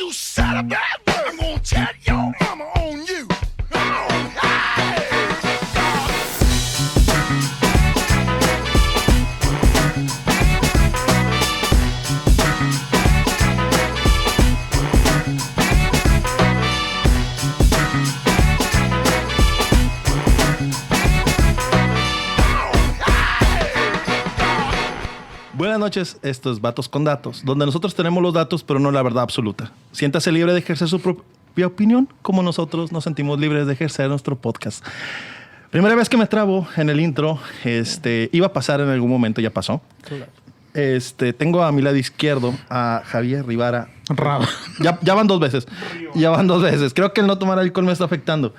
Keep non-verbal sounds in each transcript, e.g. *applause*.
you said a bad word. I'm gonna tell you. Noches, esto es Vatos con Datos, donde nosotros tenemos los datos, pero no la verdad absoluta. Siéntase libre de ejercer su propia opinión, como nosotros nos sentimos libres de ejercer nuestro podcast. Primera vez que me trabo en el intro, este, iba a pasar en algún momento, ya pasó. Este, tengo a mi lado izquierdo a Javier Rivara. Raba. Ya, ya van dos veces. Ya van dos veces. Creo que el no tomar alcohol me está afectando.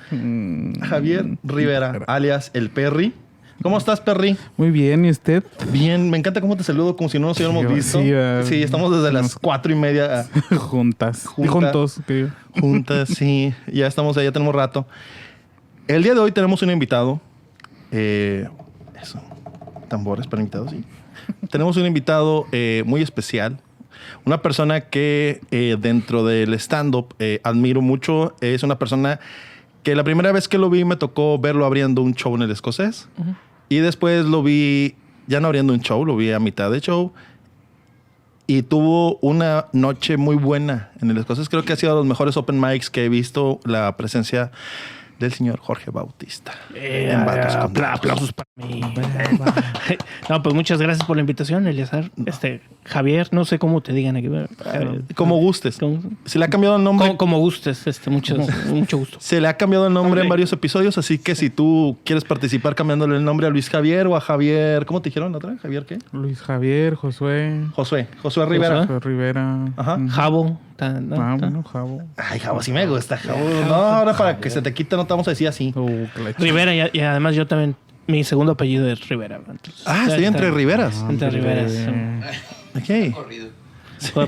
Javier Rivera, alias el Perry. ¿Cómo estás, Perry? Muy bien, ¿y usted? Bien, me encanta cómo te saludo como si no nos hubiéramos visto. sí, eh, sí, estamos desde las cuatro y media *laughs* Juntas. Y Junta. juntos. que- juntas, sí, ya estamos ahí, ya tenemos rato. El día de hoy tenemos un invitado. eh, eso, tambores para invitados, sí. tenemos un invitado eh, muy especial. Una persona que eh, dentro del stand-up eh, admiro mucho. Es una persona que la primera vez que lo vi me tocó verlo abriendo un show en el escocés. Y después lo vi, ya no abriendo un show, lo vi a mitad de show. Y tuvo una noche muy buena en el escocés. Creo que ha sido de los mejores open mics que he visto la presencia del señor Jorge Bautista. Eh, en aplausos para mí. *laughs* no, pues muchas gracias por la invitación, Eliazar. Este, Javier, no sé cómo te digan aquí. pero, Como gustes. Se le ha cambiado el nombre. como- como gustes, este, mucho, *laughs* mucho gusto. Se le ha cambiado el nombre en varios episodios, así que si tú quieres participar cambiándole el nombre a Luis Javier o a Javier, ¿cómo te dijeron la otra? ¿Javier qué? Luis Javier, Josué, Josué, Josué Rivera. Josué Rivera. Ajá. Mm. Jabo. ta- ¿no? Ah, bueno, Jabo. Ay, Javo, sí me gusta, Javo. No, ahora para que se te quite no te vamos a decir así. Uh, Rivera, y, y además yo también, mi segundo apellido es Rivera. entonces, Ah, estoy entre Riveras. Entre Riveras. Eh, Ok. Po-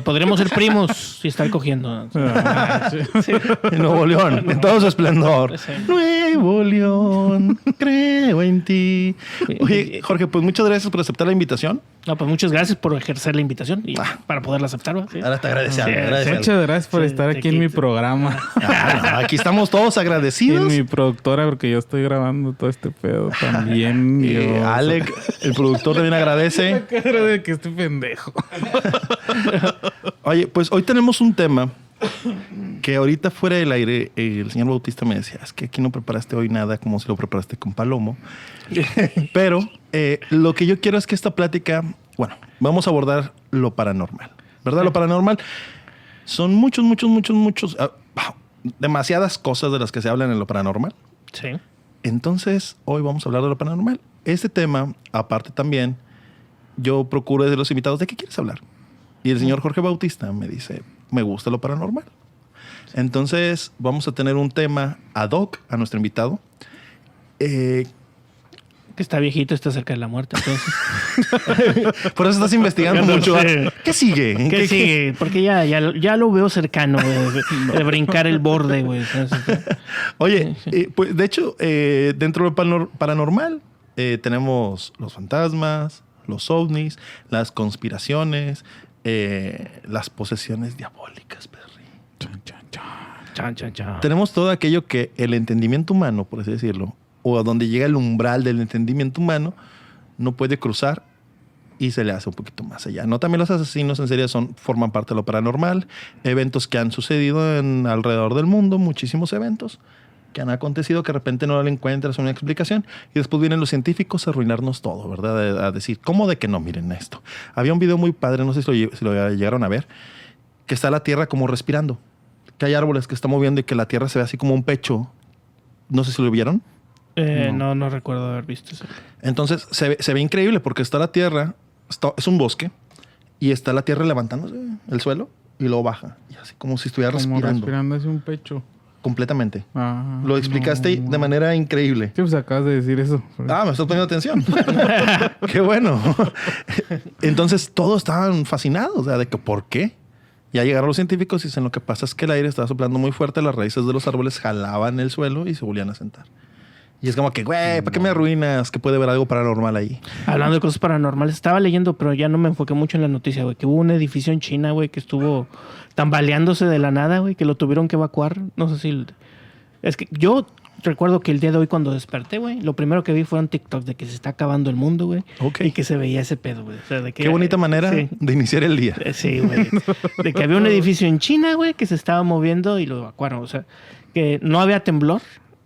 Podremos ser primos si están cogiendo. ah, *laughs* sí. En Nuevo León, en todo su esplendor. Sí. Nuevo León, creo en ti. Oye, Jorge, pues muchas gracias por aceptar la invitación. No, pues muchas gracias por ejercer la invitación y Ah. para poderla aceptar. ¿va? Sí. Ahora te agradecemos. Sí. Muchas gracias por Sí, estar aquí en mi programa. Ah, aquí estamos todos Y agradecidos. mi productora, porque yo estoy grabando todo este pedo *laughs* también. Dios. Alec, el productor, también agradece. *laughs* La cara de que estoy pendejo. Oye, pues hoy tenemos un tema que ahorita fuera del aire, eh, el señor Bautista me decía, es que aquí no preparaste hoy nada como si lo preparaste con Palomo. *laughs* Pero eh, lo que yo quiero es que esta plática, bueno, vamos a abordar lo paranormal, ¿verdad? Lo paranormal son muchos, muchos, muchos, muchos, ah, demasiadas cosas de las que se hablan en lo paranormal. Sí. Entonces, hoy vamos a hablar de lo paranormal. Este tema, aparte también, yo procuro de los invitados, ¿de qué quieres hablar? Y el señor Jorge Bautista me dice, me gusta lo paranormal. Entonces, vamos a tener un tema ad hoc a nuestro invitado. Eh, Que está viejito, está cerca de la muerte. Entonces, *laughs* por eso estás investigando No mucho. sé. ¿Qué sigue? ¿qué sigue? Porque ya, ya, ya lo veo cercano, de, *laughs* brincar el borde, güey. Oye, eh, pues de hecho, eh, dentro de lo panor- paranormal eh, tenemos los fantasmas, los ovnis, las conspiraciones, eh, las posesiones diabólicas, Perry. Chan, chan, chan. Chan, chan, chan. Tenemos todo aquello que el entendimiento humano, por así decirlo, o a donde llega el umbral del entendimiento humano, no puede cruzar y se le hace un poquito más allá. No también los asesinos en serie son forman parte de lo paranormal, eventos que han sucedido en alrededor del mundo, muchísimos eventos que han acontecido que de repente no le encuentras una explicación y después vienen los científicos a arruinarnos todo, ¿verdad? A, decir, ¿cómo de que no? Miren esto. Había un video muy padre, no sé si lo, si lo llegaron a ver, que está la Tierra como respirando, que hay árboles que está moviendo y que la Tierra se ve así como un pecho. No sé si lo vieron. Eh, no. no, recuerdo haber visto eso. Entonces se ve, se ve increíble porque está la Tierra, está- es un bosque y está la Tierra levantándose el suelo y luego baja. Y así como si estuviera Como respirando respirando hacia un pecho. Completamente. Ah, Lo explicaste no. de manera increíble. Sí, pues acabas de decir eso. Ah, me estás poniendo atención. *laughs* Qué bueno. *laughs* Entonces todos estaban fascinados, o sea, de que por qué. Ya llegaron los científicos y dicen lo que pasa es que el aire estaba soplando muy fuerte, las raíces de los árboles jalaban el suelo y se volvían a sentar. Y es como que, güey, ¿para qué me arruinas? Que puede haber algo paranormal ahí. Hablando de cosas paranormales, estaba leyendo, pero ya no me enfoqué mucho en la noticia, güey, que hubo un edificio en China, güey, que estuvo tambaleándose de la nada, güey, que lo tuvieron que evacuar. No sé si... Es que yo recuerdo que el día de hoy cuando desperté, güey, lo primero que vi fue un TikTok de que se está acabando el mundo, güey. Ok. Y que se veía ese pedo, güey. O sea, Qué bonita manera Sí. de iniciar el día. Eh, Sí, güey. De que había un *laughs* edificio en China, güey, que se estaba moviendo y lo evacuaron. O sea, que no había temblor.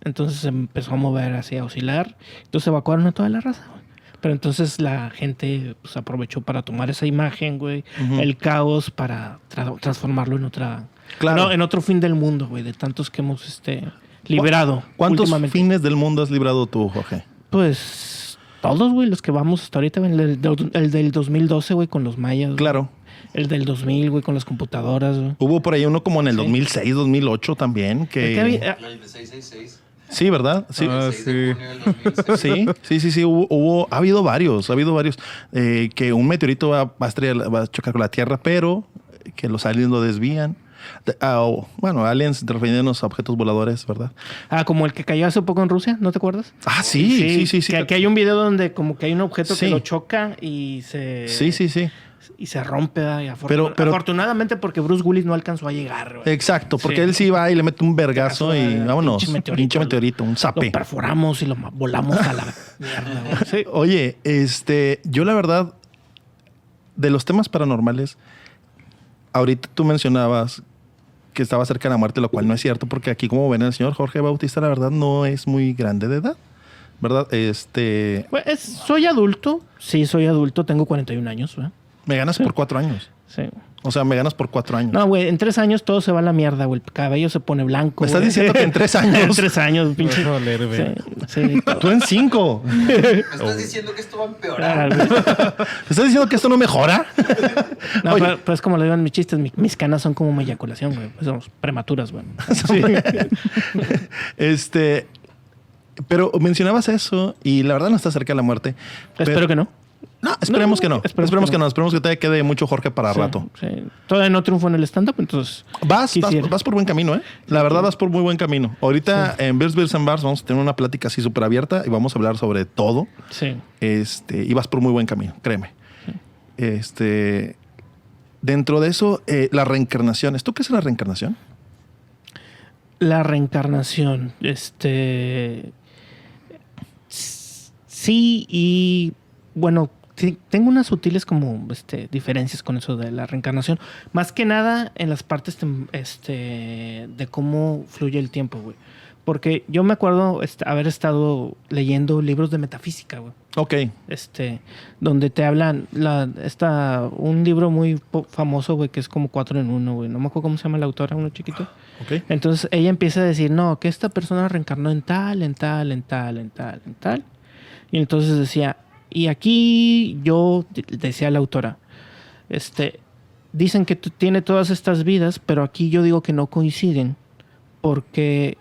Entonces se empezó a mover así, a oscilar. Entonces evacuaron a toda la raza, güey. Pero entonces la gente pues, aprovechó para tomar esa imagen, güey. El caos para tra- transformarlo en otra... Claro. no, en otro fin del mundo, güey. De tantos que hemos este, liberado. ¿Cuántos últimamente. fines del mundo has librado tú, Jorge? Pues todos, güey, los que vamos hasta ahorita. El del, el del 2012, güey, con los mayas. güey. Claro. El del 2000, güey, con las computadoras, güey. Hubo por ahí uno como en el Sí. 2006, 2008 también, Es que... que había- El de 666. Sí, ¿verdad? Sí. Ah, el 6 de sí. junio del 2006. Sí, sí, sí, sí, hubo, hubo- ha habido varios, ha habido varios, eh, que un meteorito va, va a estrellar- va a chocar con la Tierra, pero que los aliens lo desvían. De- ah, bueno, aliens refiriéndonos a objetos voladores, ¿verdad? Ah, como el que cayó hace poco en Rusia, ¿no te acuerdas? Ah, sí, sí, sí, sí. Que, que hay un video donde como que hay un objeto Sí. que lo choca y se... Sí, sí, sí. Y se rompe. Y afortun- Pero- pero- afortunadamente porque Bruce Willis no alcanzó a llegar. Exacto, porque Sí. él sí va y le mete un vergazo y vámonos. meteorito. Pinche meteorito, un Lo zape. perforamos y lo volamos a la *laughs* mierda. Sí. *laughs* Oye, este, yo la verdad, de los temas paranormales, ahorita tú mencionabas que estaba cerca de la muerte, lo cual no es cierto, porque aquí, como ven, el señor Jorge Bautista, la verdad, no es muy grande de edad, ¿verdad? Este, Pues, es- soy adulto. Sí, soy adulto. Tengo 41 años. Me ganas por cuatro años. Sí. O sea, me ganas por cuatro años. No, güey, en tres años todo se va a la mierda, güey. El cabello se pone blanco. Me estás güey. diciendo que en tres *laughs* años. en tres años, pinche. Güey. Sí, sí. Tú en cinco. Me Oh. estás diciendo que esto va a empeorar. Ah. ¿Me estás diciendo que esto no mejora? *laughs* No, Oye. pero, pero es como lo digo en mis chistes, mi- mis canas son como mi eyaculación, güey. Pues somos prematuras, güey. *laughs* Este, pero mencionabas eso y la verdad no está cerca de la muerte. Espero Pero- que no. No, esperemos No, que no. esperemos Esperemos, que que, no. no. Esperemos que te quede mucho Jorge para Sí, rato. sí. Todavía no triunfo en el stand-up, entonces. Vas, vas, vas por buen camino, ¿eh? La verdad vas por muy buen camino. Ahorita en Beers, Beers and Bars vamos a tener una plática así súper abierta y vamos a hablar sobre todo. Sí. Este, y vas por muy buen camino, créeme. Este, dentro de eso, eh, la reencarnación. ¿Esto qué es la reencarnación? La reencarnación. Este. Sí, y bueno, tengo unas sutiles como este, diferencias con eso de la reencarnación. Más que nada en las partes este, de cómo fluye el tiempo, güey. Porque yo me acuerdo este, haber estado leyendo libros de metafísica, güey. Ok, este, donde te hablan, la, está un libro muy famoso, güey, que es como cuatro en uno, güey. No me acuerdo cómo se llama la autora, uno chiquito. *gasps* ok. Entonces ella empieza a decir, no, que esta persona reencarnó en tal, en tal, en tal, en tal, en tal. Y entonces decía, y aquí yo, decía la autora, este, dicen que tiene todas estas vidas, pero aquí yo digo que no coinciden, porque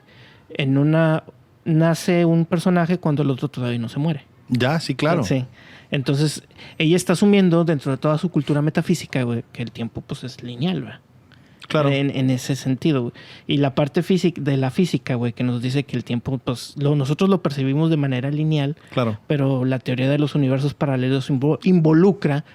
en una nace un personaje cuando el otro todavía no se muere. Ya, sí, claro. Sí. Entonces, ella está asumiendo dentro de toda su cultura metafísica, güey, que el tiempo pues es lineal, güey. Claro. En, en ese sentido, güey. Y la parte física de la física, güey, que nos dice que el tiempo, pues, lo, nosotros lo percibimos de manera lineal, Claro. pero la teoría de los universos paralelos invo- involucra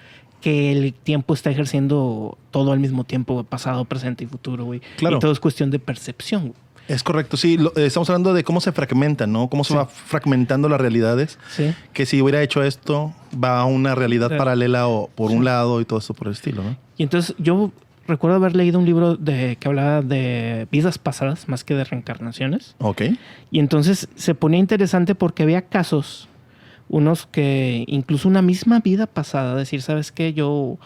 que el tiempo está ejerciendo todo al mismo tiempo, pasado, presente y futuro, güey. Claro. Y todo es cuestión de percepción, güey. Es correcto, sí. lo- eh, estamos hablando de cómo se fragmentan, ¿no? Cómo se va fragmentando las realidades. Sí. Que si hubiera hecho esto, va a una realidad paralela o por un lado y todo esto por el estilo, ¿no? Y entonces yo recuerdo haber leído un libro de que hablaba de vidas pasadas más que de reencarnaciones. Ok. Y entonces se ponía interesante porque había casos, unos que incluso una misma vida pasada, decir, ¿sabes qué? Yo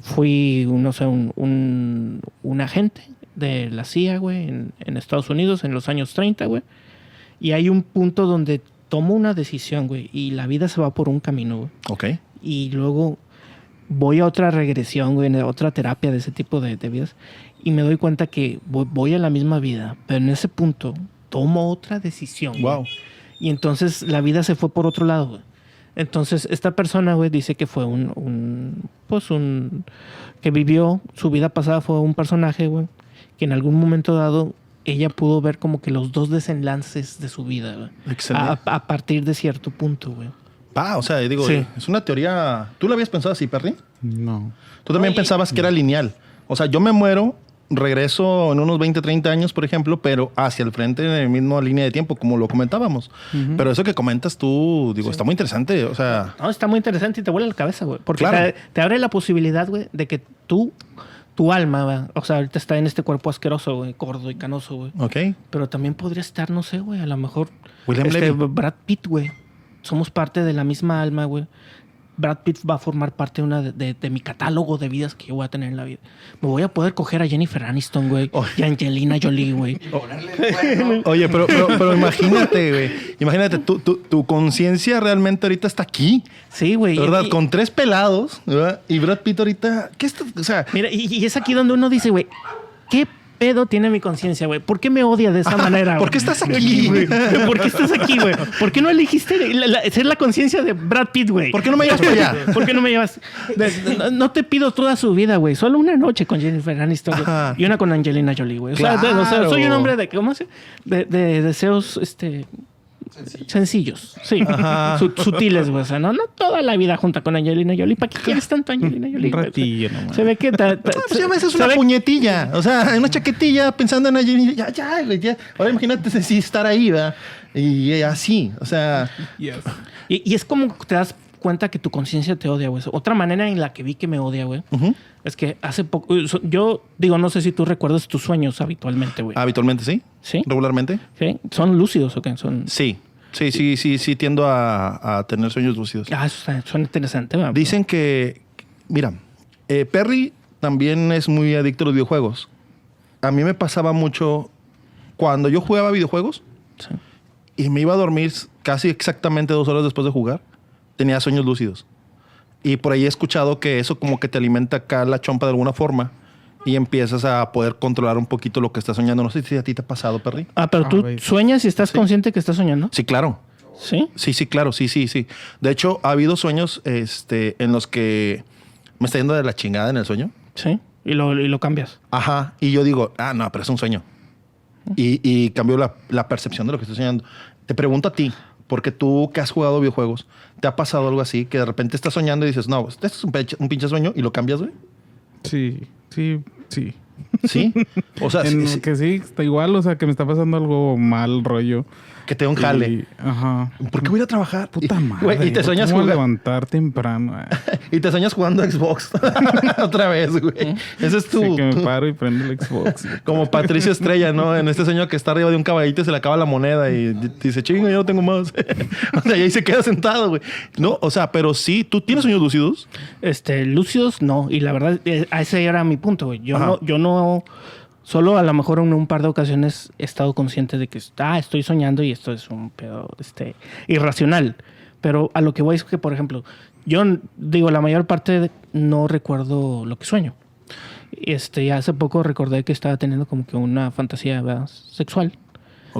fui, no sé, un, un, un agente de la CIA, güey, en, en Estados Unidos en los años 30, güey. Y hay un punto donde tomo una decisión, güey, y la vida se va por un camino, güey Ok. y luego voy a otra regresión, güey, a otra terapia de ese tipo de, de vidas y me doy cuenta que voy, voy a la misma vida, pero en ese punto tomo otra decisión. güey. Wow. Y entonces la vida se fue por otro lado, güey. Entonces esta persona, güey, dice que fue un, un, pues un, que vivió, su vida pasada fue un personaje, güey, que en algún momento dado ella pudo ver como que los dos desenlaces de su vida, güey. Excelente. A, a partir de cierto punto, güey. O sea, digo, Sí. es una teoría. ¿Tú la habías pensado así, Perry? No. Tú también Oye. pensabas que era lineal. O sea, yo me muero, regreso en unos 20, 30 años, por ejemplo, pero hacia el frente en la misma línea de tiempo, como lo comentábamos. Pero eso que comentas tú, digo, está muy interesante. O sea, No, está muy interesante y te vuela la cabeza, güey. Porque Claro. te, te abre la posibilidad, güey, de que tú, tu alma, o sea, ahorita está en este cuerpo asqueroso, güey, gordo y canoso, güey. ok. Pero también podría estar, no sé, güey, a lo mejor. William este, Levy. Brad Pitt, güey. Somos parte de la misma alma, güey. Brad Pitt va a formar parte de, una de, de- de mi catálogo de vidas que yo voy a tener en la vida. Me voy a poder coger a Jennifer Aniston, güey. Oh. Y a Angelina Jolie, güey. *laughs* *laughs* Oye, pero, pero, pero imagínate, güey. Imagínate, tu, tu, tu conciencia realmente ahorita está aquí. Sí, güey. ¿Verdad? Y- Con tres pelados, ¿verdad? Y Brad Pitt ahorita, ¿qué está? O sea, Mira, y, y es aquí donde uno dice, güey, ¿qué pedo tiene mi conciencia, güey? ¿Por qué me odia de esa manera? ¿por qué estás aquí? güey? ¿Por qué estás aquí, güey? ¿Por qué no elegiste la- la- ser la conciencia de Brad Pitt, güey? ¿por qué no me llevas para allá? ¿Por qué no me llevas? No, no te pido toda su vida, güey. Solo una noche con Jennifer Aniston y una con Angelina Jolie, güey. O, sea, de- o sea, Claro. soy un hombre de, ¿cómo se? De, de deseos, este... Sencillo. Sencillos, sí. Sutiles, güey. O sea, no, no toda la vida junta con Angelina Jolie. ¿Para qué quieres tanto Angelina Jolie? Un ratillo nomás. Se ve que... ta- ta- Ah, pues ya ves, es una ve- puñetilla. O sea, una chaquetilla pensando en allí. Ya, ya, güey, ya. Ahora imagínate si estar ahí, ¿verdad? Y así. O sea, Yes. Y, y es como te das cuenta que tu conciencia te odia, güey. Otra manera en la que vi que me odia, güey, es que hace poco... Yo digo, no sé si tú recuerdas tus sueños habitualmente, güey. habitualmente sí. ¿Sí? Regularmente. ¿Sí? ¿Son lúcidos o qué? Son... Sí. Sí, sí, sí, sí, tiendo a, a tener sueños lúcidos. Ah, eso suena interesante, güey. Dicen que, mira, eh, Perry también es muy adicto a los videojuegos. A mí me pasaba mucho cuando yo jugaba videojuegos Sí. y me iba a dormir casi exactamente dos horas después de jugar, tenía sueños lúcidos. Y por ahí he escuchado que eso como que te alimenta acá la chompa de alguna forma y empiezas a poder controlar un poquito lo que estás soñando. No sé si a ti te ha pasado, Perry. Ah, pero Ah, tú sueñas y estás consciente que estás soñando. Sí, claro. Sí. Sí, sí, claro, sí, sí, sí. De hecho, ha habido sueños este, en los que me está yendo de la chingada en el sueño. Sí. Y lo, y lo cambias. Ajá. Y yo digo, ah, no, pero es un sueño. Y, y cambio la, la percepción de lo que estoy soñando. Te pregunto a ti, porque tú que has jugado videojuegos, ¿te ha pasado algo así? Que de repente estás soñando y dices, no, este es un, pinche- un pinche sueño y lo cambias, güey. Sí, sí, sí. Sí. O sea, *laughs* En sí, que sí, está igual, o sea, que me está pasando algo mal rollo. Que te da un jale. Y- ajá. ¿Por qué voy a ir a trabajar? Puta Y- madre. güey, y te ¿por sueñas jugando. levantar temprano. eh? *laughs* Y te sueñas jugando a Xbox. *laughs* Otra vez, güey. Ese es tu. Sí, que me paro y prendo el Xbox. *laughs* Como Patricio Estrella, ¿no? En este sueño que está arriba de un caballito y se le acaba la moneda y dice, chingo, yo no tengo más. o sea, y ahí se queda sentado, güey. No, o sea, pero sí, ¿tú tienes sueños lúcidos? Este, lúcidos, no. Y la verdad, eh, a ese era mi punto, güey. Yo Ajá. no, yo no, solo a lo mejor en un par de ocasiones he estado consciente de que, ah, estoy soñando y esto es un pedo, este, irracional. Pero a lo que voy es que, por ejemplo, yo digo, la mayor parte no recuerdo lo que sueño. Este, hace poco recordé que estaba teniendo como que una fantasía sexual.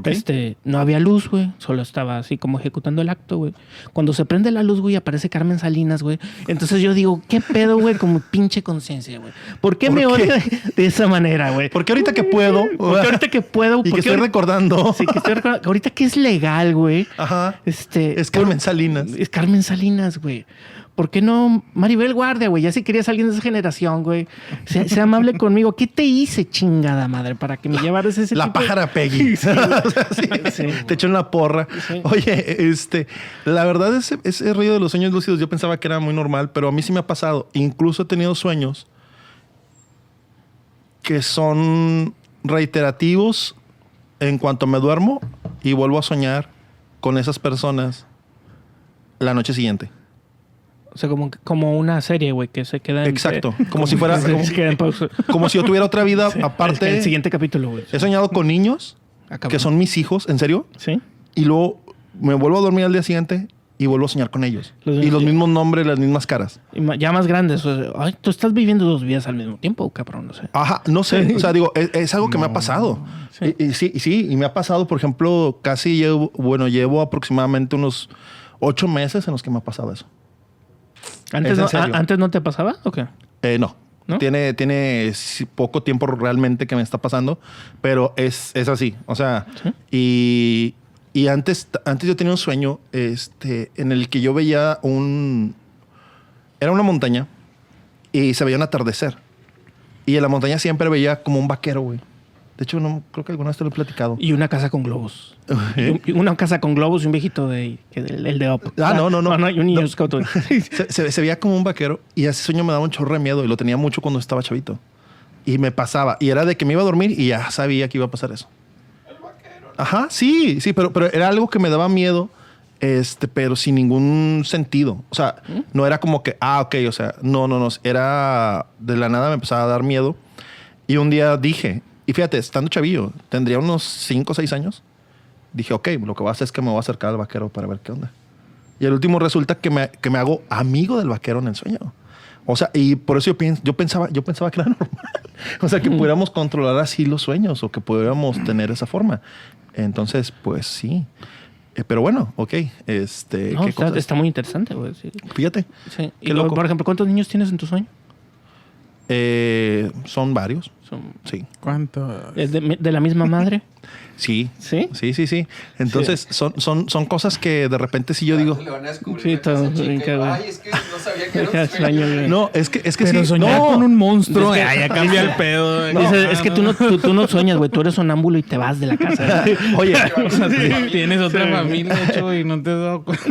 Este, no había luz, güey. Solo estaba así como ejecutando el acto, güey. Cuando se prende la luz, güey, aparece Carmen Salinas, güey. Entonces yo digo, ¿qué pedo, güey? Como pinche conciencia, güey. ¿Por qué ¿Por me odia de esa manera, güey? Porque ahorita que puedo. Porque ahorita que puedo. Y que porque estoy ahorita- recordando. Sí, que estoy recordando. Ahorita que es legal, güey. Ajá. Este. Es Carmen Salinas. Es Carmen Salinas, güey. ¿Por qué no Maribel Guardia, güey? Ya si querías a alguien de esa generación, güey. Sea, sea amable *laughs* conmigo. ¿Qué te hice, chingada madre, para que me llevaras ese La tipo de- pájara *laughs* Peggy. O sea, sí, Sí. *laughs* Te echó una porra. Oye, este, la verdad, ese, ese rollo de los sueños lúcidos, yo pensaba que era muy normal, pero a mí sí me ha pasado. Incluso he tenido sueños que son reiterativos en cuanto me duermo y vuelvo a soñar con esas personas la noche siguiente. O sea, como, como una serie, güey, que se queda en... Exacto. *laughs* Como si fuera- *laughs* como- se queda en pausa. Como si yo tuviera otra vida *laughs* Sí. aparte. El siguiente capítulo, güey. He soñado con niños Ah, que son mis hijos, ¿en serio? ¿Sí? Y luego me vuelvo a dormir al día siguiente y vuelvo a soñar con ellos. Los y los mismos nombres, las mismas caras. Y ya más grandes. o sea, ay, tú estás viviendo dos vidas al mismo tiempo, cabrón, no sé. Ajá, no sé. O sea, digo, es, es algo que me ha pasado. Sí. Y, y sí, y sí, y me ha pasado, por ejemplo, casi llevo, bueno, llevo aproximadamente unos ocho meses en los que me ha pasado eso. ¿Antes, ¿Es en no, ¿Antes no te pasaba o qué? Eh, no. ¿No? Tiene, tiene poco tiempo realmente que me está pasando, pero es, es así. O sea, y, y antes, antes yo tenía un sueño este, en el que yo veía un... Era una montaña y se veía un atardecer. Y en la montaña siempre veía como un vaquero, güey. De hecho, no, creo que alguna vez te lo he platicado. Y una casa con globos. *laughs* ¿Eh? Y Una casa con globos y un viejito de, del- el de Up. Ah, no, no, no. *laughs* y un niño No. scout. *laughs* se, se- se veía como un vaquero y ese sueño me daba un chorro de miedo y lo tenía mucho cuando estaba chavito. Y me pasaba. Y era de que me iba a dormir y ya sabía que iba a pasar eso. Ajá, sí, sí, pero, pero era algo que me daba miedo, este, pero sin ningún sentido. O sea, no era como que, ah, ok, o sea, no, no, no. Era de la nada me empezaba a dar miedo. Y un día dije, y fíjate, estando chavillo, tendría unos 5 o 6 años. Dije, ok, lo que voy a hacer es que me voy a acercar al vaquero para ver qué onda. Y el último resulta que me, que me hago amigo del vaquero en el sueño. O sea, y por eso yo, piens- yo, pensaba, yo pensaba que era *laughs* normal. O sea, que pudiéramos controlar así los sueños o que pudiéramos tener esa forma. Entonces, pues sí. Eh, pero bueno, ok. Este, No, ¿qué está, cosas? está muy interesante, güey. Sí. Fíjate. Sí. Y luego, por ejemplo, ¿cuántos niños tienes en tu sueño? Eh, son varios. Son- Sí. ¿Cuánto? ¿Es de, de la misma madre? *laughs* Sí. ¿Sí? Sí, sí, sí. Entonces, Son, son, son cosas que de repente sí yo digo. Le van a descubrir Sí, todo. Ay, es que no sabía que era un sueño. No, es que, es que Pero sí. soñar no. con un monstruo, Es que- ya, cambia el pedo. Dice, es que tú no, tú, tú no sueñas, güey. Tú eres sonámbulo y te vas de la casa. *laughs* Oye, *laughs* O sea, *laughs* tienes otra familia, hecho, y no te has dado cuenta.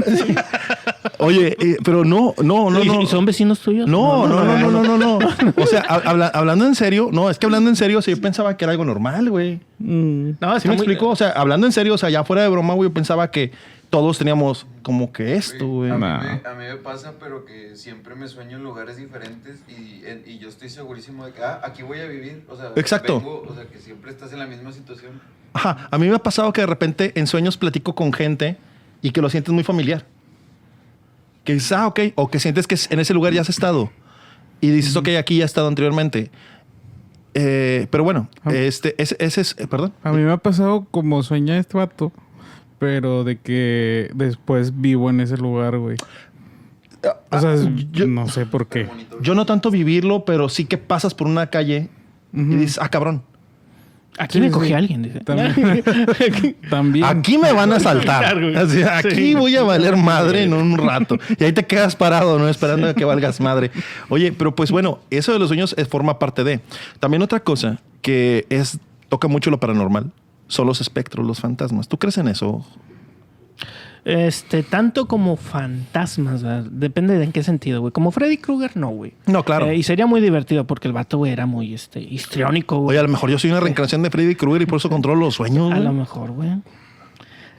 oye, eh, pero no, no, no, ¿Y- no. ¿Y son vecinos tuyos? No, no, no, no, no, no, no. O sea, hab- habla- hablando en serio, no, es que hablando en serio, o sea, yo pensaba que era algo normal, güey. Mm, No, ¿Sí está me explico? O sea, hablando en serio, o sea, ya fuera de broma, güey, yo pensaba que todos teníamos como que esto, güey. A mí, Nah. me, a mí me pasa, pero que siempre me sueño en lugares diferentes y, en- y yo estoy segurísimo de que, ah, aquí voy a vivir. O sea, Exacto. vengo, o sea, que siempre estás en la misma situación. Ajá, a mí me ha pasado que de repente en sueños platico con gente y que lo sientes muy familiar. Que dices, ah, ok, o que sientes que en ese lugar ya has estado. Y dices, ok, aquí ya he estado anteriormente. Eh, pero bueno, Ah. este, ese, ese es, eh, perdón. A mí me ha pasado como sueña este vato, pero de que después vivo en ese lugar, güey. O sea, Ah, yo- no sé por qué. Yo no tanto vivirlo, pero sí que pasas por una calle y dices, ah, cabrón, Aquí Sí, me cogí sí. a alguien. Dice. También. *laughs* También. aquí me van a saltar. Así, aquí Sí. voy a valer madre en un rato. Y ahí te quedas parado, ¿no? Esperando a que valgas madre. Oye, pero pues bueno, eso de los sueños eh, forma parte de. También otra cosa que es toca mucho lo paranormal son los espectros, los fantasmas. ¿Tú crees en eso? Este, tanto como fantasmas, ¿verdad? depende de en qué sentido, güey. Como Freddy Krueger, no, güey. No, claro. Eh, y sería muy divertido porque el vato, güey, era muy este, histriónico, güey. Oye, a lo mejor yo soy una reencarnación de Freddy Krueger y por eso controlo los sueños. A güey. lo mejor, güey.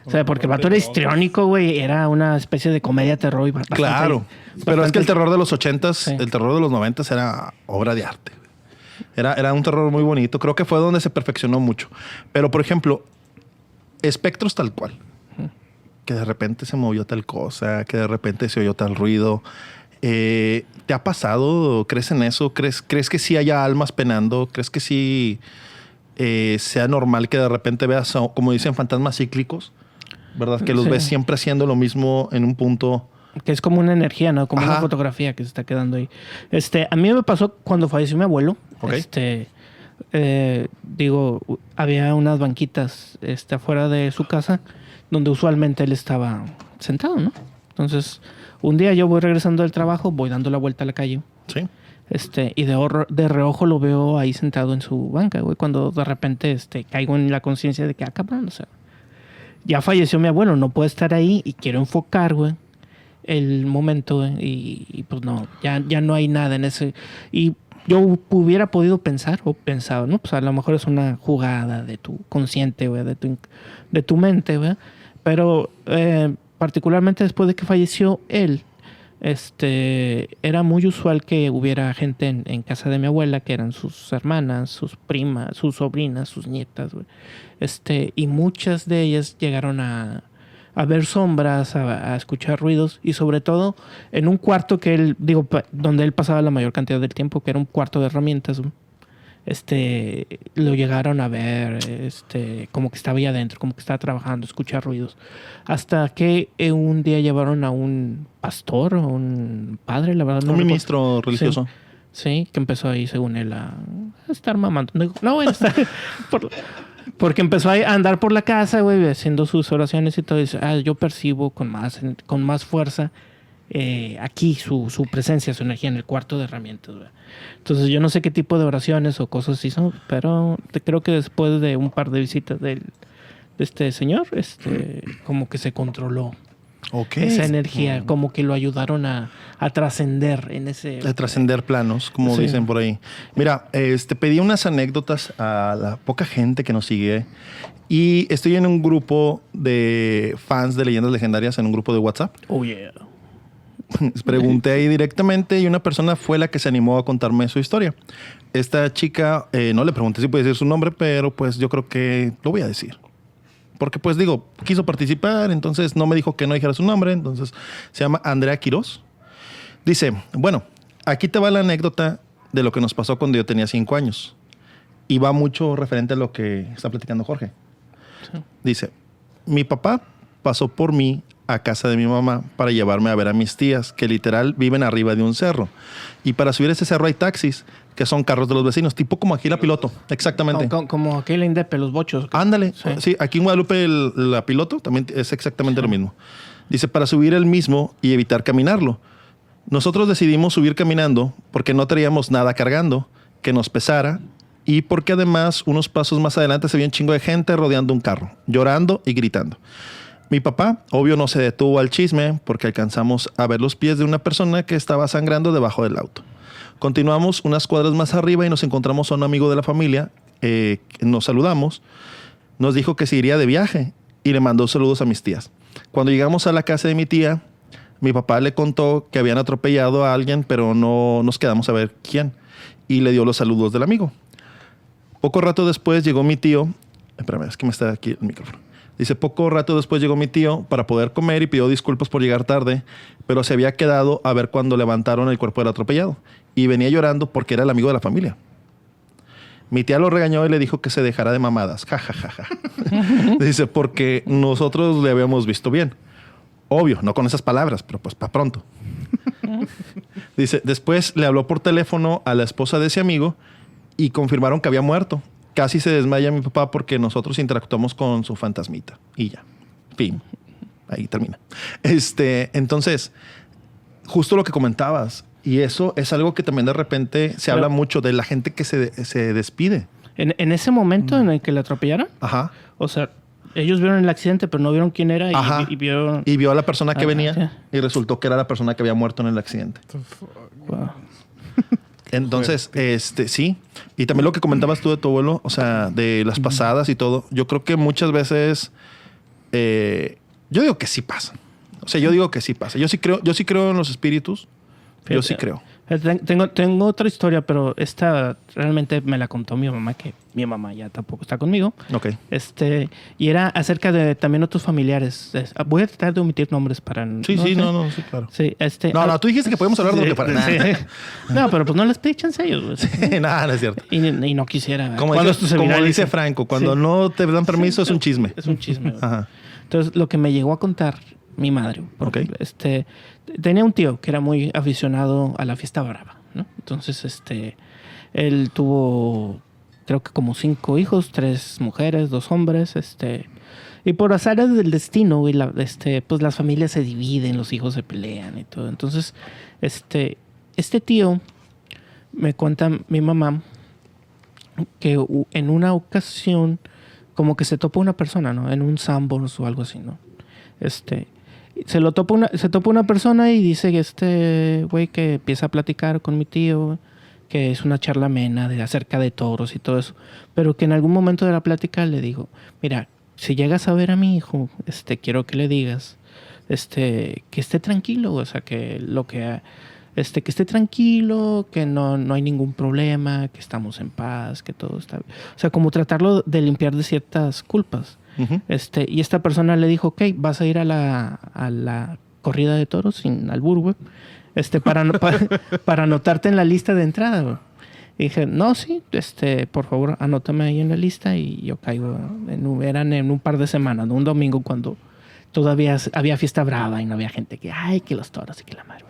O sea, porque el vato era histriónico, güey. Era una especie de comedia terror. Y bastante- Claro. Pero es que el terror de los ochentas, Sí. el terror de los noventas era obra de arte. Era, era un terror muy bonito. Creo que fue donde se perfeccionó mucho. Pero, por ejemplo, espectros tal cual. Que de repente se movió tal cosa, que de repente se oyó tal ruido. Eh, ¿Te ha pasado? ¿Crees en eso? ¿Crees, ¿Crees que sí haya almas penando? ¿Crees que sí eh, sea normal que de repente veas, como dicen, fantasmas cíclicos? ¿Verdad? Que los Sí. ves siempre haciendo lo mismo en un punto. Que es como una energía, ¿no? Como Ajá. una fotografía que se está quedando ahí. Este, a mí me pasó cuando falleció mi abuelo. Ok. Este, eh, digo, había unas banquitas este, afuera de su casa donde usualmente él estaba sentado, ¿no? Entonces, un día yo voy regresando del trabajo, voy dando la vuelta a la calle. Sí. Este, y de, horror- de reojo lo veo ahí sentado en su banca, güey, cuando de repente este, caigo en la conciencia de que, ah, cabrón, o sea, ya falleció mi abuelo, no puede estar ahí y quiero enfocar, güey, el momento, güey, y, y, pues no, ya, ya no hay nada en ese. Y yo hubiera podido pensar o pensado, ¿no? Pues a lo mejor es una jugada de tu consciente, güey, de tu, de tu mente, güey. Pero eh, particularmente después de que falleció él, este, era muy usual que hubiera gente en, casa de mi abuela, que eran sus hermanas, sus primas, sus sobrinas, sus nietas. Este, y muchas de ellas llegaron a, ver sombras, a, escuchar ruidos, y sobre todo en un cuarto que él, digo, donde él pasaba la mayor cantidad del tiempo, que era un cuarto de herramientas. Este, lo llegaron a ver, este, como que estaba ahí adentro, como que estaba trabajando, escuchar ruidos. Hasta que eh, un día llevaron a un pastor o un padre, la verdad no un recuerdo. ministro religioso. Sí, que empezó ahí, según él, a estar mamando. No, No, bueno, está- *laughs* por- porque empezó a andar por la casa, güey, haciendo sus oraciones y todo. Y dice, ah, yo percibo con más, con más fuerza eh, aquí su, su presencia, su energía en el cuarto de herramientas. Entonces, yo no sé qué tipo de oraciones o cosas hizo, pero te- creo que después de un par de visitas del, de este señor, este, como que se controló esa energía, como que lo ayudaron a, a trascender en ese... De trascender planos, como Sí. dicen por ahí. Mira, este, pedí unas anécdotas a la poca gente que nos sigue y estoy en un grupo de fans de leyendas legendarias, en un grupo de WhatsApp. Oh, yeah. *laughs* Pregunté ahí directamente y una persona fue la que se animó a contarme su historia. Esta chica, eh, no le pregunté si puede decir su nombre, pero pues yo creo que lo voy a decir. Porque pues digo, quiso participar, entonces no me dijo que no dijera su nombre, entonces se llama Andrea Quiroz. Dice, bueno, aquí te va la anécdota de lo que nos pasó cuando yo tenía cinco años. Y va mucho referente a lo que está platicando Jorge. Dice, mi papá pasó por mí a casa de mi mamá para llevarme a ver a mis tías, que literal viven arriba de un cerro. Y para subir ese cerro hay taxis, que son carros de los vecinos, tipo como aquí la piloto. Exactamente. Como, como, como aquel Indepe, los bochos. Ándale. Sí. Sí. aquí en Guadalupe el- la piloto también es exactamente lo mismo. Dice, para subir el mismo y evitar caminarlo. Nosotros decidimos subir caminando porque no traíamos nada cargando que nos pesara y porque además unos pasos más adelante se veía un chingo de gente rodeando un carro, llorando y gritando. Mi papá, obvio, no se detuvo al chisme porque alcanzamos a ver los pies de una persona que estaba sangrando debajo del auto. Continuamos unas cuadras más arriba y nos encontramos a un amigo de la familia. eh, nos saludamos. Nos dijo que se iría de viaje y le mandó saludos a mis tías. Cuando llegamos a la casa de mi tía, mi papá le contó que habían atropellado a alguien, pero no nos quedamos a ver quién. Y le dio los saludos del amigo. Poco rato después llegó mi tío. Espérame, es que me está aquí el micrófono. Dice, poco rato después llegó mi tío para poder comer y pidió disculpas por llegar tarde, pero se había quedado a ver cuando levantaron el cuerpo del atropellado. Y venía llorando porque era el amigo de la familia. Mi tía lo regañó y le dijo que se dejara de mamadas. Ja, ja, ja, ja. *laughs* Dice, porque nosotros le habíamos visto bien. Obvio, no con esas palabras, pero pues para pronto. *laughs* Dice, después le habló por teléfono a la esposa de ese amigo y confirmaron que había muerto. Casi se desmaya mi papá porque nosotros interactuamos con su fantasmita. Y ya. Fin. Ahí termina. Este, entonces, justo lo que comentabas. Y eso es algo que también de repente se Pero- habla mucho de la gente que se, se despide. En, en ese momento en el que le atropellaron, Ajá. o sea, ellos vieron el accidente, pero no vieron quién era y, Ajá. y vieron... Y vio a la persona que Ah, venía y resultó que era la persona que había muerto en el accidente. Wow. Entonces, este, sí. Y también lo que comentabas tú de tu abuelo, o sea, de las pasadas y todo. Yo creo que muchas veces, eh, yo digo que sí pasa. O sea, yo digo que sí pasa. Yo sí creo, yo sí creo en los espíritus. Yo sí creo. Ten- Tengo, tengo otra historia, pero esta realmente me la contó mi mamá, que mi mamá ya tampoco está conmigo. Ok. Este, y era acerca de también otros familiares. Es- Voy a tratar de omitir nombres para... Sí, sí, sé. no, no, sí, claro. Sí, este... No, ah, no, tú dijiste que podemos hablar de lo que para sí. No, pero pues no les pedí chance a ellos. güey. *laughs* Nada, no es cierto. Y, y no quisiera. Como, Cuando dice, como dice Franco, cuando Sí. no te dan permiso es un chisme. Es un chisme. Ajá. Entonces, lo que me llegó a contar mi madre, porque este, tenía un tío que era muy aficionado a la fiesta brava, ¿no? Entonces, este, él tuvo, creo que como cinco hijos, tres mujeres, dos hombres, este, y por azares del destino, güey, la- este, pues las familias se dividen, los hijos se pelean y todo. Entonces, este, este tío me cuenta mi mamá que en una ocasión como que se topa una persona, ¿no? En un Sambors o algo así, ¿no? Este, se lo topa una, se topa una persona y dice que este güey que empieza a platicar con mi tío, que es una charla amena de acerca de toros y todo eso, pero que en algún momento de la plática le dijo, mira, si llegas a ver a mi hijo, este, quiero que le digas, este, que esté tranquilo, o sea, que lo que, este, que esté tranquilo, que no, no hay ningún problema, que estamos en paz, que todo está bien. O sea, como tratarlo de limpiar de ciertas culpas. Este, y esta persona le dijo, ok, vas a ir a la, a la corrida de toros sin albur, güey. Este, para, no- pa- *laughs* para anotarte en la lista de entrada, güey. Y dije, no, sí, este, por favor, anótame ahí en la lista y yo caigo. En, un- eran en un par de semanas, un domingo cuando todavía había fiesta brava y no había gente que, ay, que los toros y que la madre.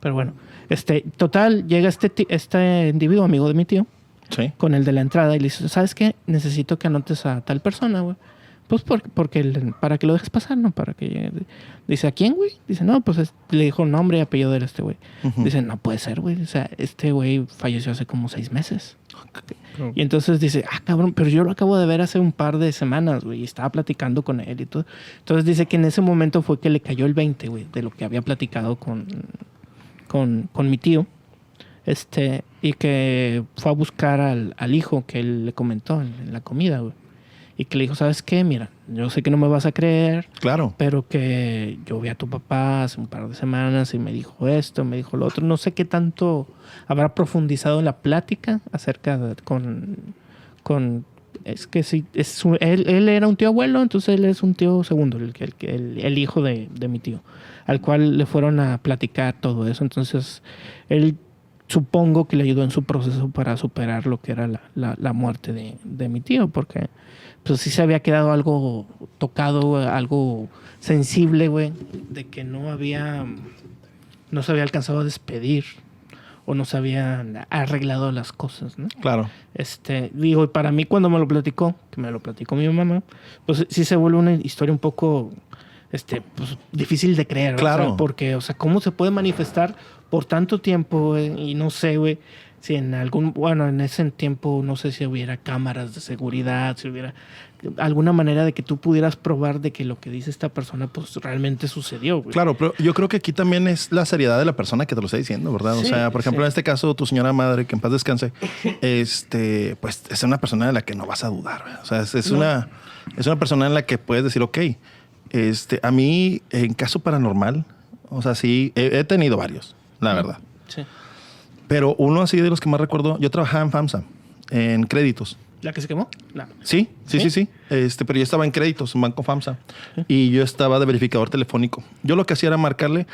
Pero bueno, este, total, llega este, este individuo, amigo de mi tío, Sí. con el de la entrada y le dice, ¿sabes qué? Necesito que anotes a tal persona, güey. Pues por- porque el- para que lo dejes pasar, ¿no? Para que llegue. Dice, ¿a quién, güey? Dice, no, pues es- le dijo nombre y apellido de este güey. Dice, no puede ser, güey. O sea, este güey falleció hace como seis meses. Y entonces dice, ah, cabrón, pero yo lo acabo de ver hace un par de semanas, güey, y estaba platicando con él y todo. Entonces dice que en ese momento fue que le cayó el 20, güey, de lo que había platicado con, con, con mi tío. Este, y que fue a buscar al, al hijo que él le comentó en, en la comida, güey. Y que le dijo, ¿sabes qué? Mira, yo sé que no me vas a creer, Claro. pero que yo vi a tu papá hace un par de semanas y me dijo esto, me dijo lo otro. No sé qué tanto habrá profundizado en la plática acerca de, con, con es que sí, es su- él, él era un tío abuelo, entonces él es un tío segundo, el, el, el, el hijo de, de mi tío, al cual le fueron a platicar todo eso. Entonces, él supongo que le ayudó en su proceso para superar lo que era la, la, la muerte de, de mi tío, porque pues sí se había quedado algo tocado, algo sensible, güey, de que no había, no se había alcanzado a despedir o no se habían arreglado las cosas, ¿no? Claro. Este, digo, y para mí cuando me lo platicó, que me lo platicó mi mamá, pues sí se vuelve una historia un poco, este, pues difícil de creer, o Claro. sea, porque, o sea, ¿cómo se puede manifestar por tanto tiempo, güey? Y no sé, güey, si en algún, bueno, en ese tiempo no sé si hubiera cámaras de seguridad, si hubiera alguna manera de que tú pudieras probar de que lo que dice esta persona, pues realmente sucedió, güey. Claro, pero yo creo que aquí también es la seriedad de la persona que te lo está diciendo, ¿verdad? o sea, por ejemplo, sí. en este caso, tu señora madre, que en paz descanse, este, pues es una persona de la que no vas a dudar. ¿verdad? O sea, es, es No. una, es una persona en la que puedes decir, ok, este, a mí, en caso paranormal, o sea, sí, he, he tenido varios, la verdad. Sí. Pero uno así de los que más recuerdo, yo trabajaba en FAMSA, en créditos. ¿La que se quemó? No. Sí, sí, sí, ¿Sí? sí. Este, pero yo estaba en créditos, en Banco FAMSA. Y yo estaba de verificador telefónico. Yo lo que hacía era marcarle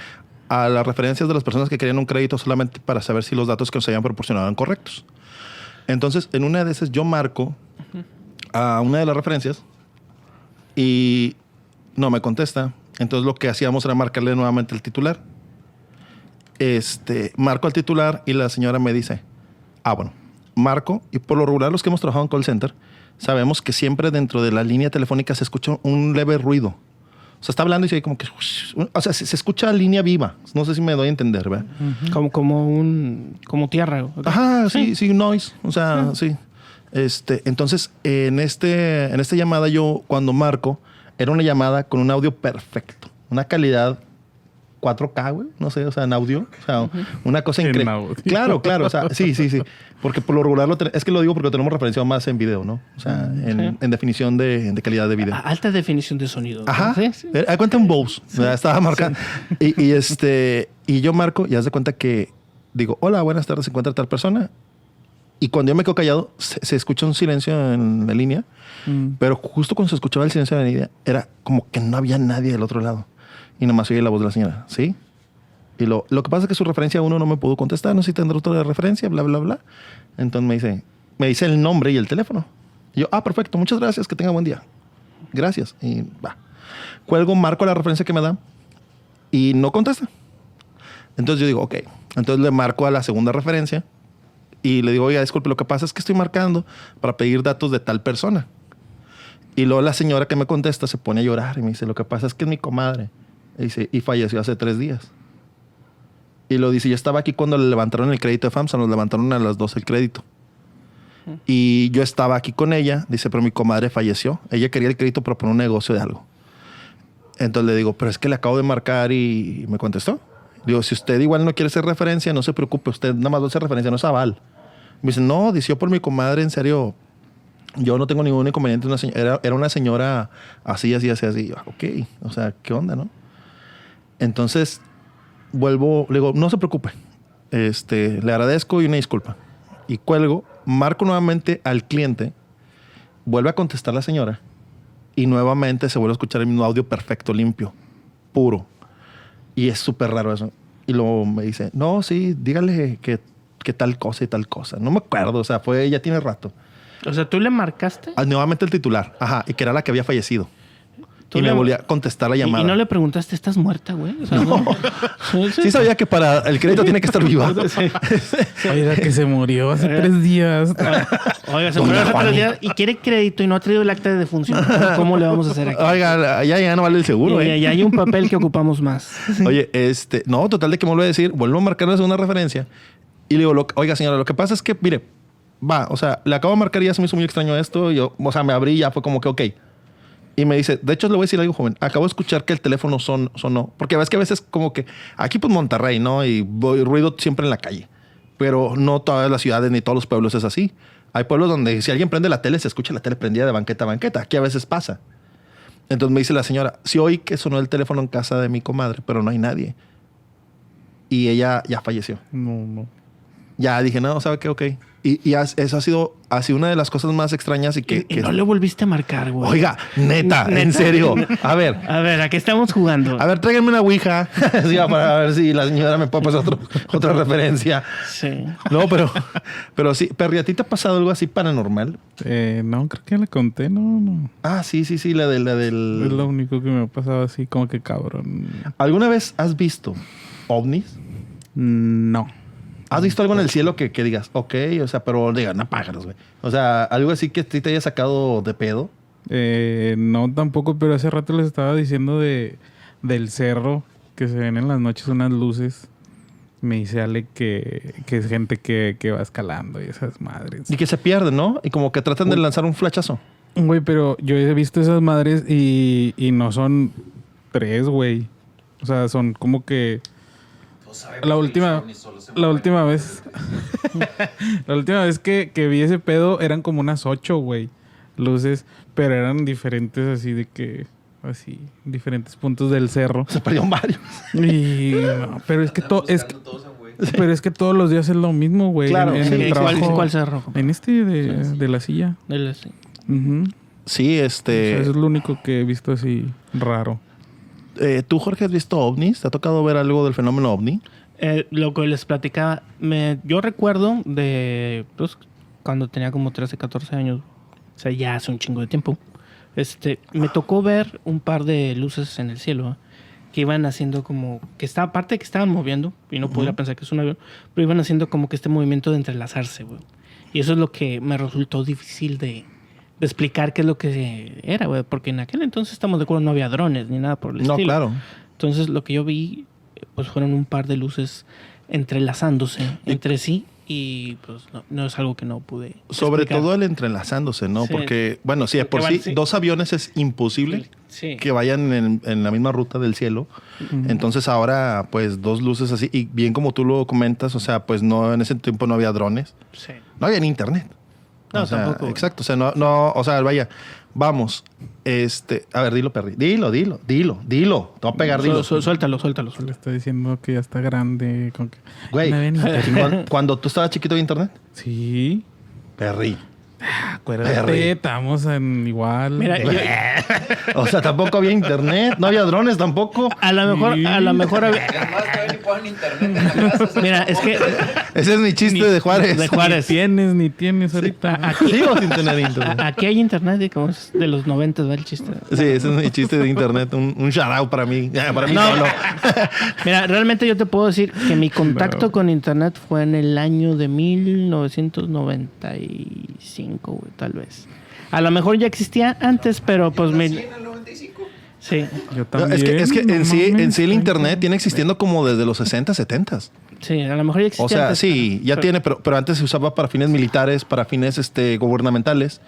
a las referencias de las personas que querían un crédito solamente para saber si los datos que nos habían proporcionado eran correctos. Entonces, en una de esas yo marco a una de las referencias y no me contesta. Entonces lo que hacíamos era marcarle nuevamente al titular. Este, marco al titular y la señora me dice, ah, bueno, marco y por lo regular los que hemos trabajado en call center sabemos que siempre dentro de la línea telefónica se escucha un leve ruido. O sea, está hablando y se oye como que, o sea, se, se escucha línea viva. No sé si me doy a entender, ¿verdad? Como, como un, como tierra. Ajá, sí, sí, noise. O sea, sí. Este, entonces, en este, en esta llamada, yo cuando marco, era una llamada con un audio perfecto. Una calidad 4K, güey. No sé, o sea, en audio. O sea, una cosa increíble. Claro, claro. O sea, sí, sí, sí. Porque por lo regular lo es que lo digo porque lo tenemos referenciado más en video, ¿no? O sea, en, Sí. en definición de, de calidad de video. A- Alta definición de sonido. Ajá. Sí, sí. Haz cuenta un Bose. Estaba marcando. Y, y este, y yo marco y haz de cuenta que digo, hola, buenas tardes, se encuentra tal persona. Y cuando yo me quedo callado, se, se escucha un silencio en la línea. Mm. Pero justo cuando se escuchaba el silencio en la línea, era como que no había nadie del otro lado. Y nomás oye la voz de la señora, ¿sí? Y lo, lo que pasa es que su referencia uno no me pudo contestar, no sé si tendrá otra referencia, bla, bla, bla. Entonces me dice, me dice el nombre y el teléfono. Y yo, ah, perfecto, muchas gracias, que tenga buen día. Gracias. Y va. Cuelgo, marco la referencia que me da y no contesta. Entonces yo digo, ok. Entonces le marco a la segunda referencia y le digo, oiga, disculpe, lo que pasa es que estoy marcando para pedir datos de tal persona. Y luego la señora que me contesta se pone a llorar y me dice, lo que pasa es que es mi comadre. Y, dice, y falleció hace tres días. Y lo dice, yo estaba aquí cuando le levantaron el crédito de FAMSA, nos levantaron a las 12 el crédito. Y yo estaba aquí con ella, dice, pero mi comadre falleció. Ella quería el crédito para poner un negocio de algo. Entonces le digo, pero es que le acabo de marcar y me contestó. Digo, si usted igual no quiere hacer referencia, no se preocupe, usted nada más va a hacer referencia, no es aval. Me dice, no, dice yo por mi comadre, en serio, yo no tengo ningún inconveniente. Una señora, era, era una señora así, así, así, así. Yo, ok, o sea, ¿qué onda, no? Entonces, vuelvo, le digo, no se preocupe. Este, le agradezco y una disculpa. Y cuelgo, marco nuevamente al cliente, vuelve a contestar la señora y nuevamente se vuelve a escuchar el mismo audio perfecto, limpio, puro. Y es súper raro eso. Y luego me dice, no, sí, dígale que, que tal cosa y tal cosa. No me acuerdo, o sea, fue, ya tiene rato. O sea, tú le marcaste. Ah, nuevamente el titular, ajá, y que era la que había fallecido. Y me le- volvía a contestar la llamada. y no le preguntaste, ¿estás muerta, güey? O sea, no. *laughs* Sí sabía que para el crédito tiene que estar viva. *laughs* *laughs* Oiga, que se murió hace tres días. Oiga, se murió hace tres días y quiere crédito y no ha traído el acta de defunción. ¿Cómo le vamos a hacer aquí? Oiga, ya, ya no vale el seguro, y, ¿eh? y hay un papel que ocupamos más. Oye, este, no, total de que me vuelve a decir, vuelvo a marcar la segunda referencia. Y le digo, lo- oiga, señora, lo que pasa es que, mire, va, o sea, le acabo de marcar y ya se me hizo muy extraño esto. yo, o sea, me abrí y ya fue como que, ok. Y me dice, de hecho, le voy a decir algo, joven. Acabo de escuchar que el teléfono son, sonó. Porque ves que a veces, como que aquí, pues Monterrey, ¿no? Y voy, ruido siempre en la calle. Pero no todas las ciudades ni todos los pueblos es así. Hay pueblos donde si alguien prende la tele, se escucha la tele prendida de banqueta a banqueta. Aquí a veces pasa. Entonces me dice la señora, sí oí que sonó el teléfono en casa de mi comadre, pero no hay nadie. Y ella ya falleció. No, no. Ya dije, no, ¿sabe qué? Ok. Y, eso ha sido, ha sido una de las cosas más extrañas y que... Y, y que- no le volviste a marcar, güey. Oiga, neta, *laughs* en serio. A ver, A ver, ¿a qué estamos jugando? a ver, tráiganme una ouija. *laughs* Sí, para ver si la señora me puede pasar otro- *laughs* otra referencia. Sí. No, pero, pero sí, Perry, ¿a ti te ha pasado algo así paranormal? Eh, no, creo que le conté, no, no. Ah, sí, sí, sí, la, de, la Es lo del... único que me ha pasado así, como que cabrón. ¿Alguna vez has visto ovnis? No. ¿Has visto algo en el cielo que, que digas, ok, o sea, pero digan, no pájaros, güey? O sea, algo así que te haya sacado de pedo. Eh, no tampoco, pero hace rato les estaba diciendo de del cerro que se ven en las noches unas luces. Me dice Ale que, que es gente que, que va escalando y esas madres. Y que se pierden, ¿no? Y como que tratan de lanzar un flachazo. Güey, pero yo he visto esas madres y, y no son tres, güey. O sea, son como que la última la última vez *laughs* la última vez que, que vi ese pedo eran como unas ocho, güey, luces, pero eran diferentes así de que así diferentes puntos del cerro. Se perdieron varios. Y no, pero es que todo es que- pero es que todos los días es lo mismo, güey. Claro, en, en sí. el ¿Y ¿Cuál, trabajo. cuál cerro? En este de, de la silla. Del- sí. Ujú. Sí, O este... sea, es lo único que he visto así raro. Eh, ¿Tú, Jorge, has visto ovnis? ¿Te ha tocado ver algo del fenómeno ovni? Eh, lo que les platicaba, me, yo recuerdo de pues, cuando tenía como 13, 14 años, o sea, ya hace un chingo de tiempo. Este, me tocó ver un par de luces en el cielo ¿eh? que iban haciendo como que estaba aparte de que estaban moviendo y no podría pensar que es un avión, pero iban haciendo como que este movimiento de entrelazarse, güey. Y eso es lo que me resultó difícil de explicar qué es lo que era, güey, porque en aquel entonces estamos de acuerdo no había drones ni nada por el No, estilo. claro. Entonces lo que yo vi pues fueron un par de luces entrelazándose entre sí y pues no, no es algo que no pude Sobre explicar. todo el entrelazándose, ¿no? Sí. Porque, bueno, sí, de por sí, dos aviones es imposible sí que vayan en, en la misma ruta del cielo. Entonces ahora, pues, dos luces así. Y bien como tú lo comentas, o sea, pues no, en ese tiempo no había drones. No había ni internet. No, O sea, tampoco. Exacto. O sea, no, no, o sea, vaya, vamos. Este, a ver, dilo, Perry. Dilo, dilo, dilo, dilo. Te voy a pegar, dilo. Su- su- suéltalo suéltalo Le suéltalo. está diciendo que ya está grande. Con que... Güey, *laughs* cuando tú estabas chiquito de internet, Sí. Perry. Acuérdate, Perry. estamos en igual. Mira, yo- *laughs* O sea, tampoco había internet, no había drones tampoco. a lo mejor a lo mejor había- ni mira es que *laughs* Ese es mi chiste de Juárez. de Juárez. Ni tienes, ni tienes ahorita. aquí, *laughs* Sigo sin tener internet. aquí hay internet y como es de los 90 va el chiste Sí, ese es mi chiste de internet. Un, un shout out para mí. Para mí No. solo. Mira, realmente yo te puedo decir que mi contacto No. con internet fue en el año de 1995, güey, tal vez. A lo mejor ya existía antes, pero pues me... en el 95. Sí, Yo No, también. es que, es que en, sí, en sí el internet tiene existiendo como desde los 60, 70. sí, a lo mejor ya existía O sea, antes, sí, pero- ya pero- tiene, pero, pero antes se usaba para fines militares, para fines este, gubernamentales.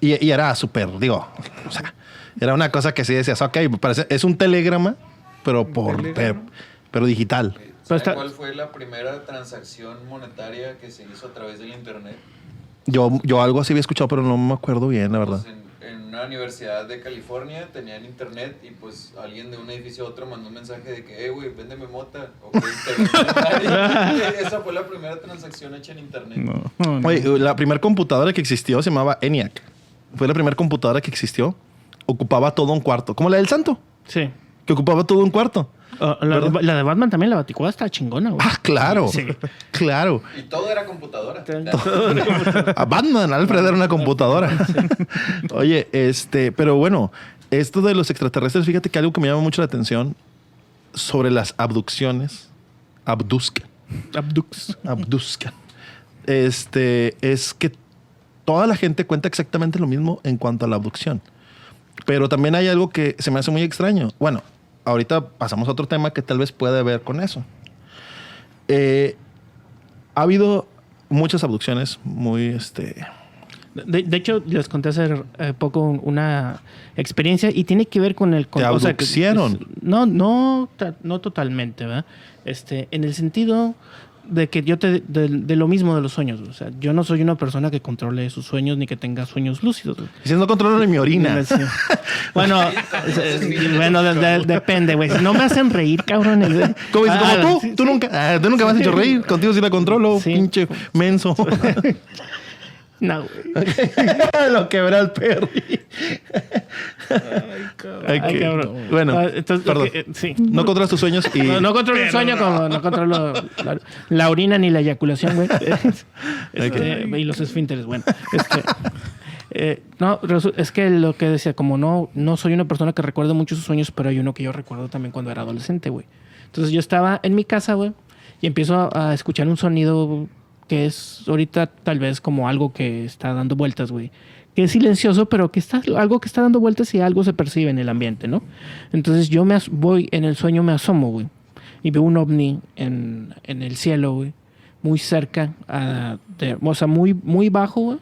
Y, y era súper, digo, o sea, era una cosa que sí decías, ok, parece, es un telegrama, pero por pero, pero digital. Pero ¿Saben está- cuál fue la primera transacción monetaria que se hizo a través del internet? Yo, yo algo así había escuchado, pero no me acuerdo bien, la verdad. Pues en, en una universidad de California tenían internet y pues alguien de un edificio a otro mandó un mensaje de que, eh, güey, véndeme mota. Ok, te *laughs* *laughs* Esa fue la primera transacción hecha en internet. No, no. Oye, la primera computadora que existió se llamaba ENIAC. Fue la primera computadora que existió. Ocupaba todo un cuarto. Como la del santo, Sí. que ocupaba todo un cuarto. Ah, la, de Batman también, la Baticuada está chingona, güey. Ah, claro. Sí. Claro. Y todo era computadora. A Batman, Alfred era una computadora. Oye, este, pero bueno, esto de los extraterrestres, fíjate que algo que me llama mucho la atención sobre las abducciones, abduzcan, Abdux. abduzcan, este, es que toda la gente cuenta exactamente lo mismo en cuanto a la abducción. Pero también hay algo que se me hace muy extraño. Bueno, ahorita pasamos a otro tema que tal vez pueda ver con eso. Eh, ha habido muchas abducciones muy, este, De, de hecho, les conté hace eh, poco una experiencia y tiene que ver con el... Con, ¿Te que- abducieron? no, no, ta- no totalmente, ¿verdad? Este, en el sentido de que yo te... De, de lo mismo de los sueños. O sea, yo no soy una persona que controle sus sueños ni que tenga sueños lúcidos. si no controlo ni mi orina. *laughs* Sí. Bueno, bueno, de- de- depende, güey. Si no me hacen reír, cabrón. el- Como, Ah, como tú, sí, tú nunca, ah, tú nunca me has hecho reír. Contigo sí la controlo, Sí. pinche menso. *laughs* No, güey. *laughs* *laughs* Lo quebré al perro. Ay, cabrón. Bueno, Ah, entonces, perdón. eh, sí. No controlas tus sueños y... No, no controlo el sueño como no controlo la, la orina ni la eyaculación, güey. *laughs* Este, Y los esfínteres, bueno. Este, eh, no, es que lo que decía, como no, no soy una persona que recuerde mucho sus sueños, pero hay uno que yo recuerdo también cuando era adolescente, güey. Entonces yo estaba en mi casa, güey, y empiezo a, a escuchar un sonido que es ahorita tal vez como algo que está dando vueltas, güey. Que es silencioso, pero que está algo que está dando vueltas y algo se percibe en el ambiente, ¿no? Entonces yo me voy en el sueño, me asomo, güey. Y veo un ovni en, en el cielo, güey. Muy cerca, a- de- o sea, muy, muy bajo, güey.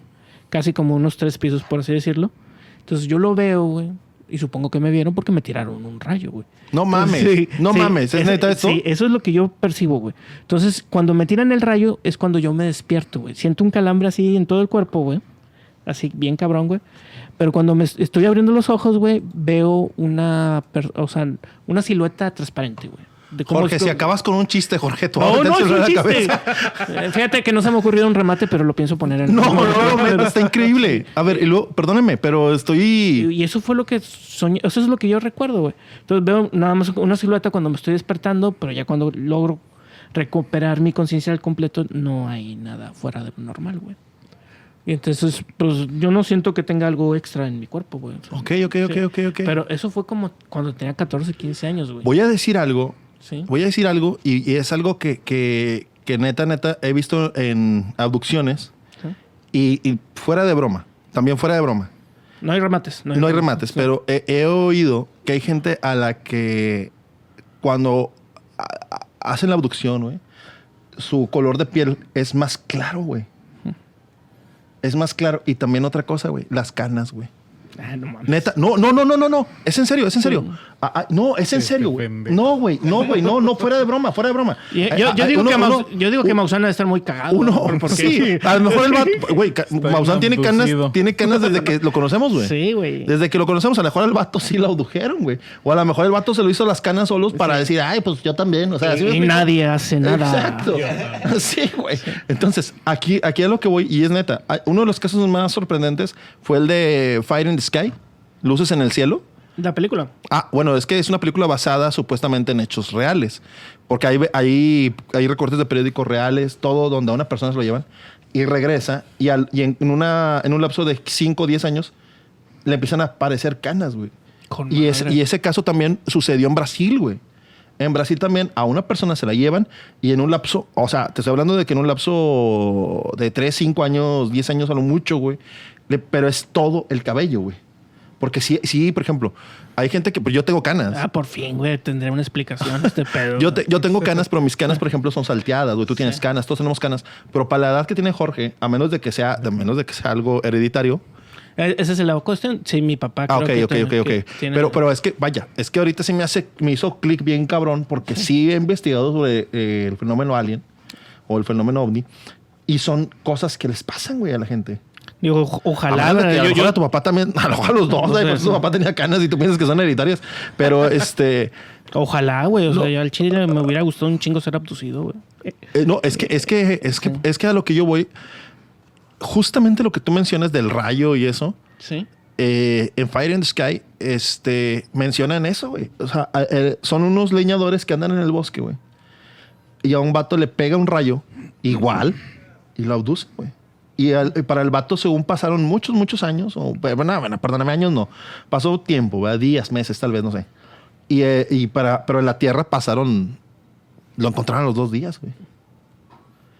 Casi como unos tres pisos, por así decirlo. Entonces yo lo veo, güey. Y supongo que me vieron porque me tiraron un rayo, güey. No mames, Sí, no sí, mames, ¿es neta esto? Sí, eso es lo que yo percibo, güey. Entonces, cuando me tiran el rayo, es cuando yo me despierto, güey. Siento un calambre así en todo el cuerpo, güey. Así, bien cabrón, güey. Pero cuando me estoy abriendo los ojos, güey, veo una, o sea, una silueta transparente, güey. De cómo Jorge, es si acabas con un chiste, Jorge, tú No, no, es un chiste. cabeza. Eh, Fíjate que no se me ha ocurrido un remate, pero lo pienso poner en... No, no, no, neta, está increíble. A ver, y luego, perdóneme, pero estoy... y eso fue lo que soñé, eso es lo que yo recuerdo, güey. Entonces veo nada más una silueta cuando me estoy despertando, pero ya cuando logro recuperar mi conciencia al completo, no hay nada fuera de lo normal, güey. Y entonces, pues yo no siento que tenga algo extra en mi cuerpo, güey. Ok, ok, ok, Sí. ok, ok. Pero eso fue como cuando tenía 14, 15 años, güey. Voy a decir algo, Sí. voy a decir algo, y, y es algo que, que, que neta, neta, he visto en abducciones, Sí. y, y fuera de broma, también fuera de broma. No hay remates. No hay remates, Sí. pero he, he oído que hay gente a la que cuando a- a- hacen la abducción, güey, su color de piel es más claro, güey. Es más claro. Y también otra cosa, güey, las canas, güey. Ah, no mames. Neta, no, no, no, no, no, no. Es en serio, es en serio. Ah, ah, no, es en Sí, serio, güey. No, güey, no, güey, no, no, fuera de broma, fuera de broma. Yo, yo ah, digo uno- que Maus- uno- yo digo que Maussan debe estar muy cagado. uno, porque- sí, a lo mejor el vato, *laughs* güey, Maussan tiene canas, tiene canas desde que lo conocemos, güey. Sí, güey. Desde que lo conocemos, a lo mejor el vato sí lo abdujeron, güey. O a lo mejor el vato se lo hizo las canas solos para decir, ay, pues yo también. O sea, ¿sí y nadie hace nada. Exacto. *laughs* Sí, güey. Entonces, aquí, aquí es lo que voy, y es neta. Uno de los casos más sorprendentes fue el de Fire in the Sky, Luces en el Cielo. La película. Ah, bueno, es que es una película basada supuestamente en hechos reales. Porque hay, hay, hay recortes de periódicos reales, todo donde a una persona se lo llevan y regresa. Y, al- y en, una, en un lapso de 5 o 10 años le empiezan a aparecer canas, güey. Con Y, es- y ese caso también sucedió en Brasil, güey. En Brasil también a una persona se la llevan y en un lapso, o sea, te estoy hablando de que en un lapso de 3, 5 años, 10 años a lo mucho, güey. Pero es todo el cabello, güey. Porque sí, sí, por ejemplo, hay gente que, pues yo tengo canas. Ah, por fin, güey, tendré una explicación este pedo. Yo, te- yo tengo *laughs* canas, pero mis canas, por ejemplo, son salteadas, güey. Tú tienes canas, todos tenemos canas. Pero para la edad que tiene Jorge, a menos de que sea, a menos de que sea algo hereditario. Eh, ¿Esa es la cuestión? Sí, mi papá. Ah, creo ok, que ok, ok, ok. tiene- Pero, pero es que, vaya, es que ahorita sí me hace, me hizo clic bien cabrón, porque sí he investigado sobre eh, el fenómeno alien o el fenómeno ovni. Y son cosas que les pasan, güey, a la gente. Digo, A ojalá. que a yo- a tu papá también, a lo mejor a los dos, No güey, sé, por eso sí. tu papá tenía canas y tú piensas que son hereditarias. Pero *laughs* este. Ojalá, güey. O No. sea, yo al chile me hubiera gustado un chingo ser abducido, güey. Eh, no, es que, es que, es que, es que a lo que yo voy, justamente lo que tú mencionas del rayo y eso, Sí. eh, en Fire in the Sky, este, mencionan eso, güey. O sea, eh, son unos leñadores que andan en el bosque, güey. Y a un vato le pega un rayo, igual, y lo abduce, güey. Y al- y para el vato, según pasaron muchos, muchos años, o bueno, bueno, perdóname, años no. Pasó tiempo, ¿verdad? días, meses, tal vez, no sé. Y, eh, y para, pero en la tierra pasaron, lo encontraron los dos días, güey.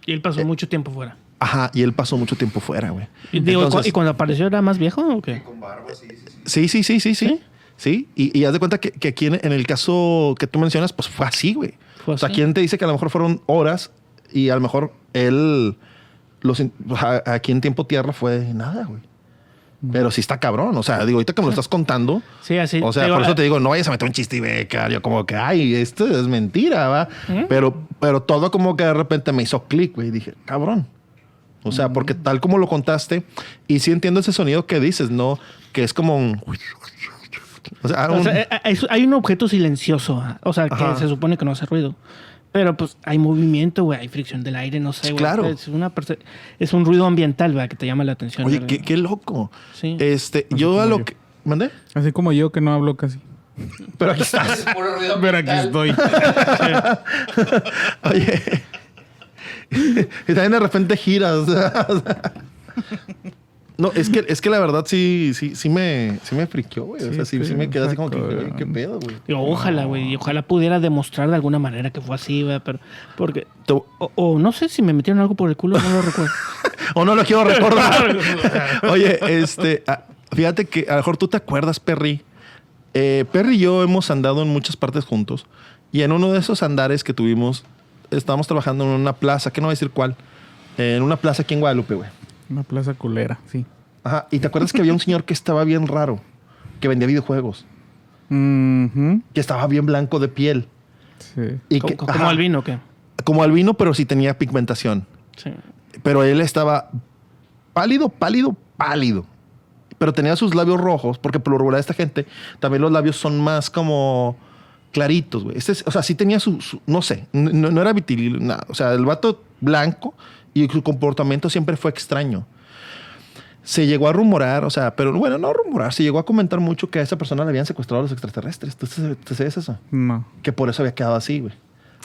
Y él pasó mucho tiempo fuera. Ajá, y él pasó mucho tiempo fuera, güey. Y, digo, ¿y cu- Entonces- ¿Y cuando apareció era más viejo o qué? Con barba, sí, sí, sí. Sí, sí, sí, sí, sí. ¿Sí? Sí, y, y haz de cuenta que, que aquí en, en el caso que tú mencionas, pues fue así, güey. Fue O sea. ¿quién te dice que a lo mejor fueron horas y a lo mejor él, los, aquí en tiempo tierra fue nada, güey. Pero sí está cabrón. O sea, digo, ahorita que me lo estás contando, Sí, así. o sea, digo, por eso te digo, no vayas a meter un chiste y beca. Yo como que, ay, esto es mentira, va. Pero, pero todo como que de repente me hizo clic, güey. y Dije, cabrón. O sea, porque tal como lo contaste, y sí entiendo ese sonido que dices, ¿no? Que es como un... O sea, o un- sea, eh, eh, hay un objeto silencioso, o sea, que Ajá. se supone que no hace ruido. Pero pues hay movimiento, güey, hay fricción del aire, no sé, güey. Claro. Es, una es un ruido ambiental, güey, que te llama la atención. Oye, qué, qué loco. Sí. Este, Así yo a lo yo. que... ¿Mandé? Así como yo que no hablo casi. *laughs* Pero aquí estás. Puro ruido Pero aquí estoy. *laughs* Oye. *laughs* y también de repente giras. No, es que, es que la verdad sí, sí, sí me, sí me friqueó, güey. o sea, sí, sí, me quedé así como que, güey, qué pedo, güey. Digo, ojalá, güey, y ojalá pudiera demostrar de alguna manera que fue así, güey, pero porque o no sé si me metieron algo por el culo, no lo recuerdo. *laughs* O no lo quiero recordar. *laughs* Oye, este, ah, fíjate que a lo mejor tú te acuerdas, Perry. Eh, Perry y yo hemos andado en muchas partes juntos. Y en uno de esos andares que tuvimos, estábamos trabajando en una plaza, que no voy a decir cuál, en una plaza aquí en Guadalupe, güey. Una plaza culera, sí. Ajá. Y te acuerdas que había un señor que estaba bien raro, que vendía videojuegos, que estaba bien blanco de piel. Sí. Y ¿Cómo, que, cómo ajá, albino o qué? Como albino, pero sí tenía pigmentación. Sí. Pero él estaba pálido, pálido, pálido. Pero tenía sus labios rojos, porque por lo regular esta gente también los labios son más como claritos, güey. Este es- o sea, sí tenía su, su- no sé, no, no era vitilil, nada. O sea, el vato blanco y su comportamiento siempre fue extraño. Se llegó a rumorar, o sea, pero bueno, no rumorar, se llegó a comentar mucho que a esa persona le habían secuestrado a los extraterrestres. ¿Tú sabes eso? No. que por eso había quedado así, güey.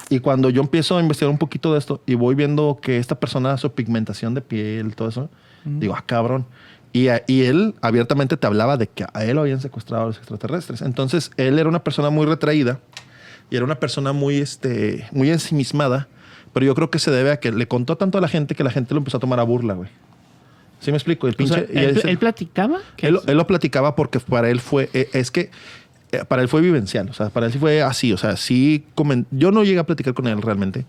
Y cuando yo empiezo a investigar un poquito de esto y voy viendo que esta persona, su pigmentación de piel, todo eso, digo, ah, cabrón. Y, a- y él abiertamente te hablaba de que a él lo habían secuestrado los extraterrestres. Entonces, él era una persona muy retraída y era una persona muy, este, muy ensimismada, pero yo creo que se debe a que le contó tanto a la gente que la gente lo empezó a tomar a burla, güey. ¿Sí me explico? El O sea, pinche... él, platicaba él, él lo platicaba porque para él fue, eh, es que eh, para él fue vivencial, o sea, para él sí fue así, o sea, sí, yo no llegué a platicar con él realmente,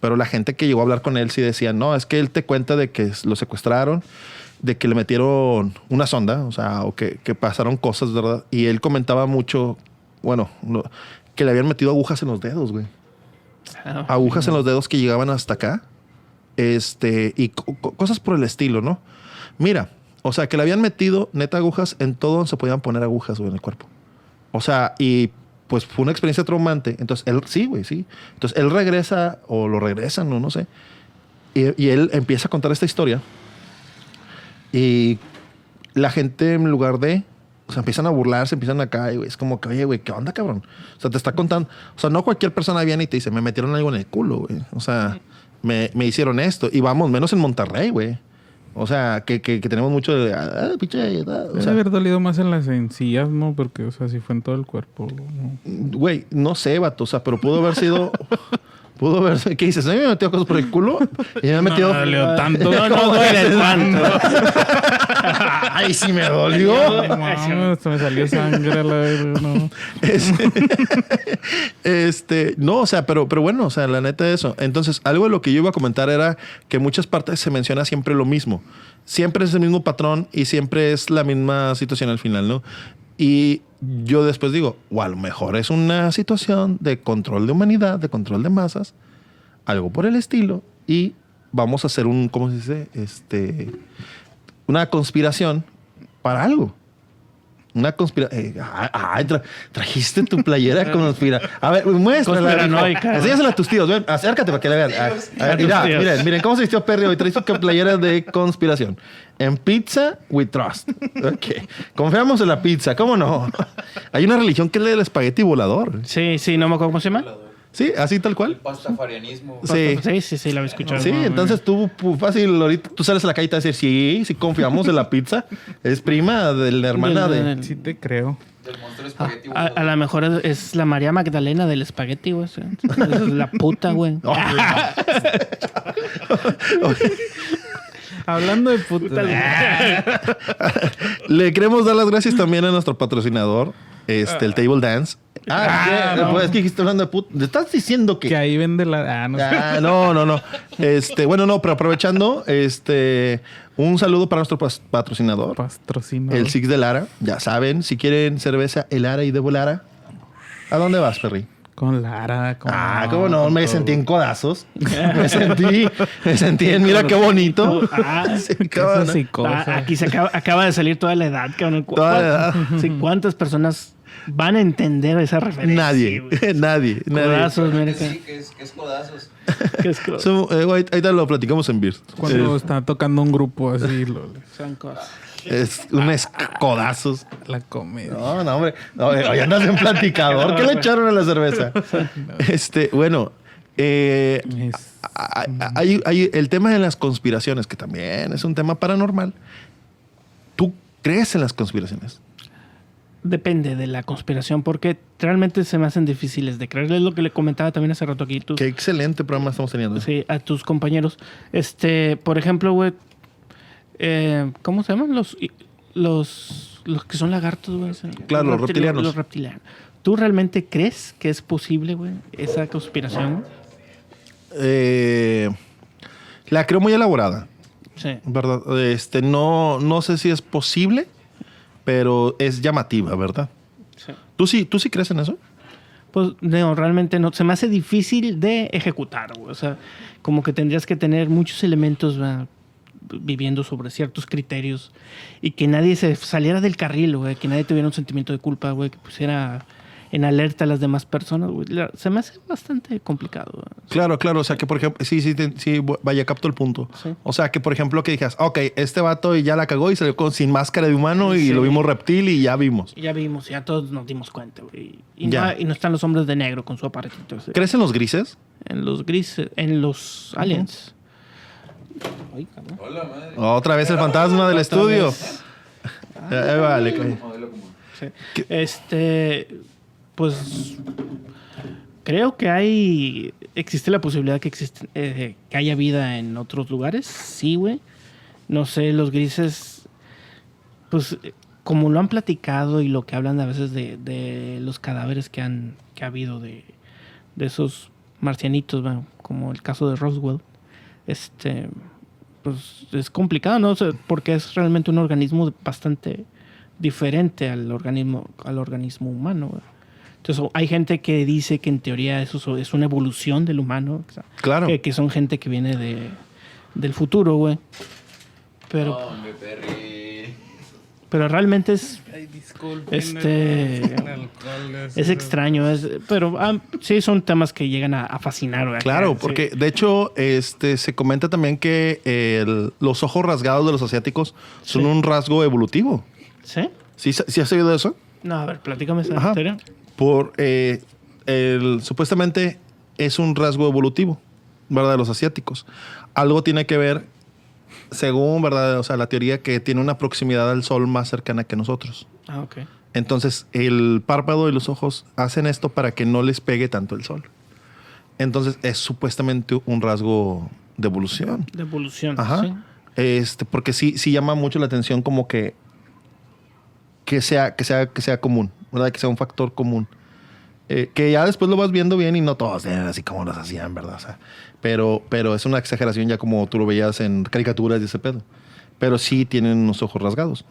pero la gente que llegó a hablar con él sí decía, no, es que él te cuenta de que lo secuestraron, de que le metieron una sonda, o sea, o que, que pasaron cosas, ¿verdad? Y él comentaba mucho, bueno, que le habían metido agujas en los dedos, güey agujas en los dedos que llegaban hasta acá. Este, y co- co- cosas por el estilo, ¿no? Mira, o sea, que le habían metido neta agujas en todo donde se podían poner agujas, güey, en el cuerpo. O sea, y pues fue una experiencia traumante. Entonces, él, sí, güey, sí. Entonces, él regresa, o lo regresan, no, no sé. Y, y él empieza a contar esta historia. Y la gente, en lugar de. O sea, empiezan a burlarse, empiezan acá, y güey, es como que, oye, güey, ¿qué onda, cabrón? O sea, te está contando. O sea, no cualquier persona viene y te dice, me metieron algo en el culo, güey. O sea, me, me hicieron esto. Y vamos, menos en Monterrey, güey. O sea, que, que, que tenemos mucho de. Ah, pinche. ah", O Debe sea, haber dolido más en las encías, ¿no? Porque, o sea, si fue en todo el cuerpo. ¿no? Güey, no sé, vato. O sea, pero pudo haber sido. *laughs* pudo sido. ¿Qué dices? A mí me metió cosas por el culo y me ha metido. No dolió tanto. *laughs* No, no duele tanto. *laughs* Ay, sí me dolió. Se me salió sangre la no. *laughs* Es- este, no, o sea, pero, pero bueno, o sea, la neta de eso. Entonces, algo de lo que yo iba a comentar era que en muchas partes se menciona siempre lo mismo. Siempre es el mismo patrón y siempre es la misma situación al final, ¿no? Y yo después digo, o a lo mejor es una situación de control de humanidad, de control de masas, algo por el estilo, y vamos a hacer un, ¿cómo se dice? Este, una conspiración para algo. Una conspiración. trajiste tu playera conspira. A ver, muéstrala. Enséñasela a tus tíos. Ven, acércate para que la vean. A- a ver, A tus mira, tíos. miren, miren cómo se vistió Perry hoy. Trae su playera de conspiración. En pizza, we trust. Ok. Confiamos en la pizza. ¿Cómo no? Hay una religión que es la del espagueti volador. Sí, sí, no me acuerdo cómo se llama. Sí, así tal El cual. pastafarianismo. Sí. Sí, sí, sí, la había escuchado. Sí, entonces tú fácil, ahorita tú sales a la calle y te vas a decir, sí, sí confiamos en la pizza. Es prima de la hermana de... Sí te creo. Del monstruo A, espagueti. a- a lo mejor es, es la María Magdalena del espagueti, güey. *laughs* Es la puta, güey. *laughs* *laughs* Hablando de puta. Le queremos dar las gracias también a nuestro patrocinador, este, el Table Dance. Ah, ¿qué? no. pues es que estás hablando de puta. ¿Te estás diciendo que... que ahí vende la. Ah, no. Ah, no, no, no. Este, bueno, no, pero aprovechando, este, un saludo para nuestro patrocinador, Patrocino. el Six de Lara. Ya saben, si quieren cerveza, el Lara y de Lara. ¿A dónde vas, Perry? Con Lara. con- Ah, cómo no, me todo. sentí en codazos. *laughs* Me sentí, me sentí en, mira qué bonito. *laughs* Ah, Sí, cabrón. Ah, aquí se acaba, acaba de salir toda la edad, cabrón. ¿Cu- Toda la edad. *laughs* Sí, ¿Cuántas personas van a entender esa referencia? Nadie, güey? nadie, nadie. Codazos, mira Sí, que- es, que es codazos. que es co- So, eh, güey, ahorita lo platicamos en Beers. Cuando Eh, está tocando un grupo así, lo- son cosas. Es un es codazos. la comedia. No, no, hombre. No, eh, hoy andas en platicador. ¿Qué le *laughs* echaron a la cerveza? Este, bueno, eh, Es- hay, hay- hay el tema de las conspiraciones, que también es un tema paranormal. ¿Tú crees en las conspiraciones? Depende de la conspiración, porque realmente se me hacen difíciles de creer. Es lo que le comentaba también hace rato aquí. Tú, Qué excelente programa estamos teniendo. sí, a tus compañeros. Este, por ejemplo, güey, eh, ¿cómo se llaman? Los, los, los que son lagartos, güey. Claro, los reptilianos. Los reptilianos. ¿Tú realmente crees que es posible, güey, esa conspiración? Eh, la creo muy elaborada, Sí. ¿verdad? Este, no, no sé si es posible, pero es llamativa, ¿verdad? sí. ¿Tú sí, ¿Tú sí crees en eso? Pues no, realmente no. Se me hace difícil de ejecutar, güey. O sea, como que tendrías que tener muchos elementos ¿verdad? Viviendo sobre ciertos criterios y que nadie se saliera del carril, güey. Que nadie tuviera un sentimiento de culpa, güey. Que pusiera en alerta a las demás personas, güey. Se me hace bastante complicado, güey. Claro, claro. O sea, que por ejemplo, sí, sí, sí, vaya, capto el punto. Sí. O sea, que por ejemplo, que digas, ok, este vato ya la cagó y salió con, sin máscara de humano y lo vimos reptil y ya vimos. Ya vimos, ya todos nos dimos cuenta, güey. Y, Ya. no, y no están los hombres de negro con su aparatito. ese. ¿Crees en los grises? En los grises, en los aliens. Ay, cabrón. Hola, madre. Otra vez el fantasma del estudio. Eh, *laughs* vale. Sí. Este, pues creo que hay, existe la posibilidad que existe, eh, que haya vida en otros lugares. Sí, güey. No sé, los grises, pues como lo han platicado y lo que hablan a veces de, de los cadáveres que han, que ha habido de, de esos marcianitos, bueno, como el caso de Roswell, este, pues es complicado, ¿no? O sea, porque es realmente un organismo bastante diferente al organismo, al organismo humano. güey. Entonces, hay gente que dice que en teoría eso so- es una evolución del humano. o sea, Claro. Que, que son gente que viene de, del futuro, güey. Pero, Perry. Pero realmente es, Ay. Este- es extraño. Es, pero ah, sí son temas que llegan a, a fascinar, güey. Claro, Sí. porque de hecho este, se comenta también que el- los ojos rasgados de los asiáticos son Sí. un rasgo evolutivo. ¿Sí? ¿Sí, ¿Sí has oído eso? No, a ver, platícame esa Ajá. historia. Por, eh, el, supuestamente es un rasgo evolutivo, ¿verdad? De los asiáticos. Algo tiene que ver, según, ¿verdad? O sea, la teoría que tiene una proximidad al sol más cercana que nosotros. Ah, ok. Entonces, el párpado y los ojos hacen esto para que no les pegue tanto el sol. Entonces, es supuestamente un rasgo de evolución. De evolución. Ajá. sí. Este, porque sí, sí llama mucho la atención como que que sea, que sea, que sea común, ¿verdad? Que sea un factor común. Eh, que ya después lo vas viendo bien y no todos eran así como los hacían, ¿verdad? O sea, pero, pero es una exageración ya como tú lo veías en caricaturas y ese pedo. Pero sí tienen unos ojos rasgados.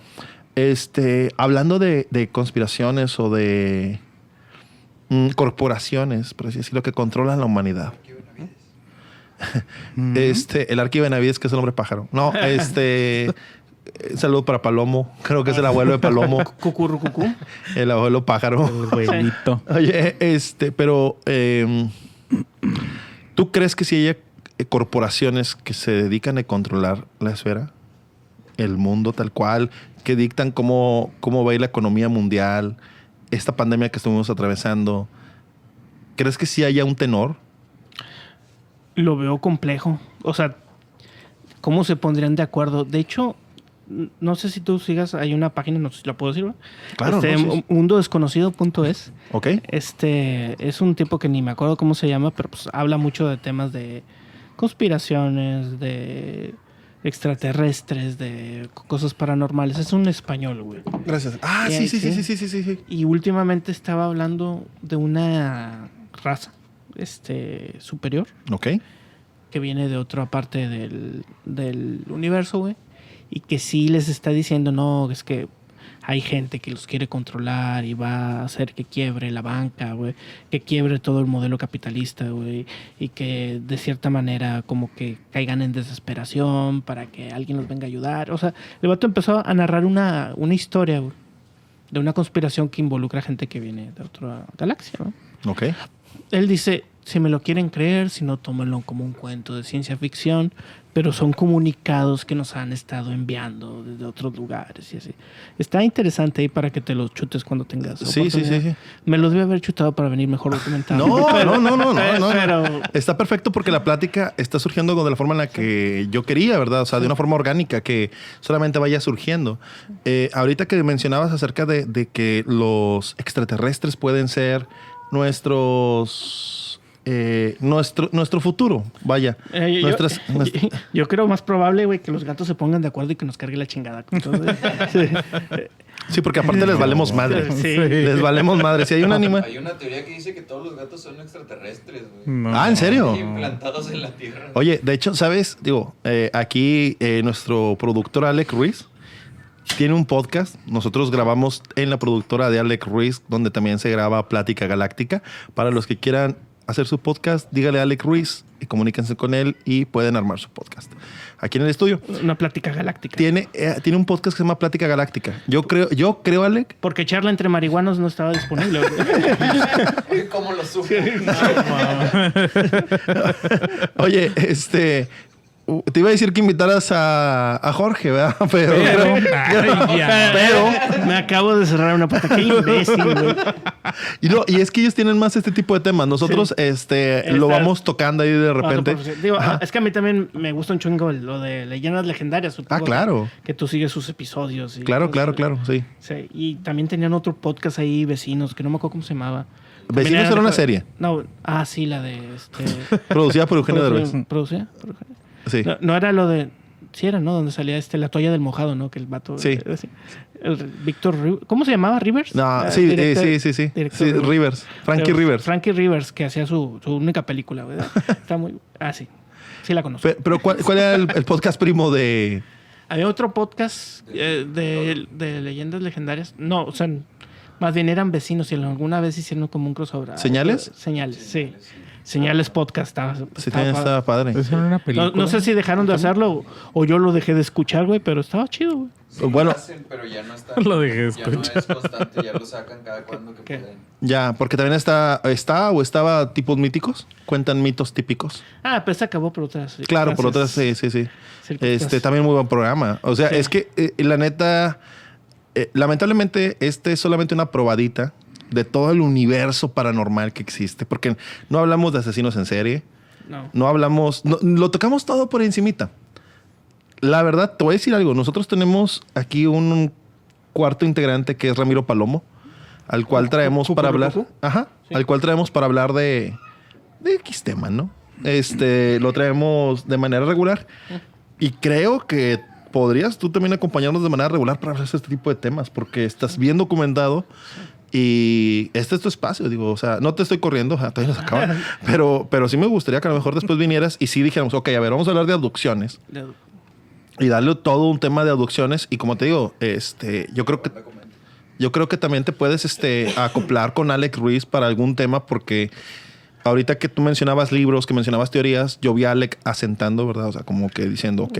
Este, hablando de, de conspiraciones o de mm, corporaciones, por así decirlo, que controlan la humanidad. *laughs* Este, el Arqui Benavides, que es el hombre pájaro. No, este. Saludo para Palomo. Creo que es el abuelo de Palomo. *laughs* Cucurrucucú. el abuelo pájaro. El güeyito. *laughs* Oye, este, pero. eh, ¿Tú crees que si hay eh, corporaciones que se dedican a controlar la esfera? El mundo tal cual, que dictan cómo, cómo va a ir la economía mundial, esta pandemia que estuvimos atravesando. ¿crees que sí haya un tenor? Lo veo complejo. O sea, ¿cómo se pondrían de acuerdo? De hecho, no sé si tú sigas, hay una página, no sé si la puedo decir. Claro, Este, no, sí, mundodesconocido.es. ¿Ok? Este es un tipo que ni me acuerdo cómo se llama, pero pues habla mucho de temas de conspiraciones, de extraterrestres, de co- cosas paranormales. Es un español, güey. Gracias. Ah, Sí, sí, sí, sí, sí. sí, sí, sí, sí. Y últimamente estaba hablando de una raza este superior Ok. que viene de otra parte del, del universo, güey. Y que sí les está diciendo, no, es que hay gente que los quiere controlar y va a hacer que quiebre la banca, güey. Que quiebre todo el modelo capitalista, güey. Y que de cierta manera como que caigan en desesperación para que alguien los venga a ayudar. O sea, el vato empezó a narrar una, una historia, güey. De una conspiración que involucra gente que viene de otra galaxia, ¿no? Ok. Él dice, si me lo quieren creer, si no, tómenlo como un cuento de ciencia ficción, pero son comunicados que nos han estado enviando desde otros lugares y así. Está interesante ahí para que te los chutes cuando tengas Sí, sí, sí, sí. Me los debe haber chutado para venir mejor documentado. No, Pero- no, no, no, *laughs* no, no. Pero Está perfecto porque la plática está surgiendo de la forma en la que yo quería, ¿verdad? O sea, de una forma orgánica que solamente vaya surgiendo. Eh, ahorita que mencionabas acerca de, de que los extraterrestres pueden ser nuestros... eh, nuestro, nuestro futuro, vaya. Eh, yo, Nuestras- *laughs* yo- nuest- yo creo más probable, güey, que los gatos se pongan de acuerdo y que nos cargue la chingada. con todo. *laughs* Sí. porque aparte les valemos madre. Sí. Les valemos madre. Si hay un animal... Hay una teoría que dice que todos los gatos son extraterrestres, güey. No. Ah, ¿en serio? Implantados en la tierra. Oye, de hecho, ¿sabes? Digo, eh, aquí eh, nuestro productor Alec Ruiz tiene un podcast. Nosotros grabamos en la productora de Alec Ruiz, donde también se graba Plática Galáctica. Para los que quieran hacer su podcast, dígale a Alec Ruiz y comuníquense con él y pueden armar su podcast. Aquí en el estudio. Una plática galáctica. Tiene, eh, tiene un podcast que se llama Plática Galáctica. Yo creo, yo creo, Alec, Porque charla entre marihuanos no estaba disponible. *laughs* ¿cómo lo supo? *laughs* Oye, este. Te iba a decir que invitaras a, a Jorge, ¿verdad? *laughs* Pero. *laughs* Pero, me acabo de cerrar una puerta. Qué imbécil, güey. *laughs* Y, no, y es que ellos tienen más este tipo de temas. Nosotros este, lo vamos tocando ahí de repente. Es que a mí también me gusta un chingo el- lo de leyendas legendarias. supongo Ah, claro. Que tú sigues sus episodios. y Claro, cosas. claro, claro, sí. Sí, y también tenían otro podcast ahí, Vecinos, que no me acuerdo cómo se llamaba. Vecinos era una serie. No, ah, sí, la de este. Producida por Eugenio Derbez. Produ- ¿Producida? por Eugenio. Sí. No, no era lo de. Sí, era, ¿no? Donde salía este, la toalla del mojado, ¿no? Que el vato. Sí. eh, sí. El Víctor ¿Cómo se llamaba? ¿Rivers? No, Ah, sí, eh, sí, sí, sí. director Sí, Rivers. Frankie Pero Rivers. Frankie Rivers, que hacía su, su única película, ¿verdad? *laughs* Está muy. Ah, sí. Sí la conozco. Pe- Pero, ¿cuál, cuál era el, el podcast primo de. Había otro podcast eh, de, de leyendas legendarias. No, o sea, más bien eran vecinos y alguna vez hicieron como un crossover. ¿Señales? Señales, sí. Señales podcast. Estaba, Sí, estaba también padre. estaba padre. No, película. no sé si dejaron de hacerlo o, o yo lo dejé de escuchar, güey, pero estaba chido, güey. Sí, Bueno. lo hacen, pero ya no está. *laughs* Lo dejé de Ya no escuchar. es constante, ya lo sacan cada cuando que ¿Qué? pueden. Ya, porque también está, está o estaba tipos míticos. Cuentan mitos típicos. Ah, pero se acabó por otras. Claro, por otras, sí, sí, sí. Este, también muy buen programa. O sea, Sí. es que eh, la neta, eh, lamentablemente, este es solamente una probadita de todo el universo paranormal que existe. Porque no hablamos de asesinos en serie, No. no hablamos, no- lo tocamos todo por encimita. La verdad, te voy a decir algo. Nosotros tenemos aquí un cuarto integrante que es Ramiro Palomo, al cual traemos para hablar. Ajá. Al cual traemos para hablar de, de X tema, ¿no? Este, lo traemos de manera regular. Y creo que podrías tú también acompañarnos de manera regular para hablar de este tipo de temas, porque estás bien documentado y este es tu espacio, digo, o sea, no te estoy corriendo, *laughs* todavía no se acaba, pero, pero sí me gustaría que a lo mejor después vinieras y sí dijéramos, ok, a ver, vamos a hablar de abducciones Le- y darle todo un tema de abducciones y como te digo, este, yo creo que yo creo que también te puedes este, acoplar con Alex Ruiz para algún tema porque ahorita que tú mencionabas libros, que mencionabas teorías, yo vi a Alec asentando, ¿verdad? O sea, como que diciendo, ok,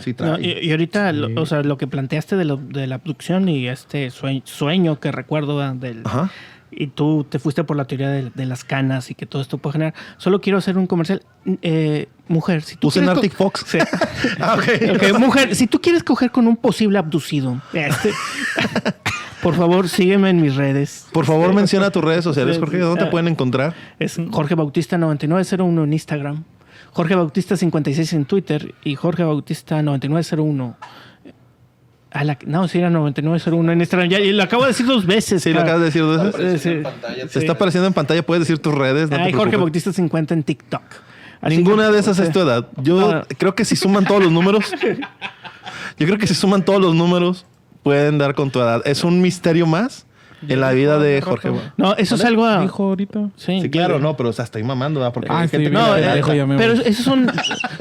sí, trae. No, y, y ahorita, lo- o sea, lo que planteaste de, lo- de la abducción y este sueño, sueño que recuerdo del... Ajá. Y tú te fuiste por la teoría de, de las canas y que todo esto puede generar. Solo quiero hacer un comercial. Eh, mujer, si tú Usen Arctic Fox. Sí. *laughs* Ah, mujer, si tú quieres coger con un posible abducido, este, *laughs* Por favor, sígueme en mis redes. Por favor, menciona tus redes sociales, Jorge. ¿Dónde te pueden encontrar? Es Jorge Bautista 9901 en Instagram. Jorge Bautista 56 en Twitter y Jorge Bautista 9901. A la, no, sí era 9901 en Instagram. Ya, y lo acabo de decir dos veces. Sí, lo acabas de decir dos Está veces. apareciendo sí. en pantalla. Se está apareciendo en pantalla, puedes decir tus redes. No te Jorge. Bautista 50 en TikTok. Así Ninguna que- de esas es tu edad. Yo No. creo que si suman todos los números, *laughs* yo creo que si suman todos los números, pueden dar con tu edad. Es un misterio más en la vida de Jorge. No, eso es algo. a- Dijo ahorita. Sí, Sí, claro, no, pero o sea, estoy mamando, ¿verdad? Porque Ah, hay sí, gente que- mira, No, eh, dejo, ya me pero voy. esos son,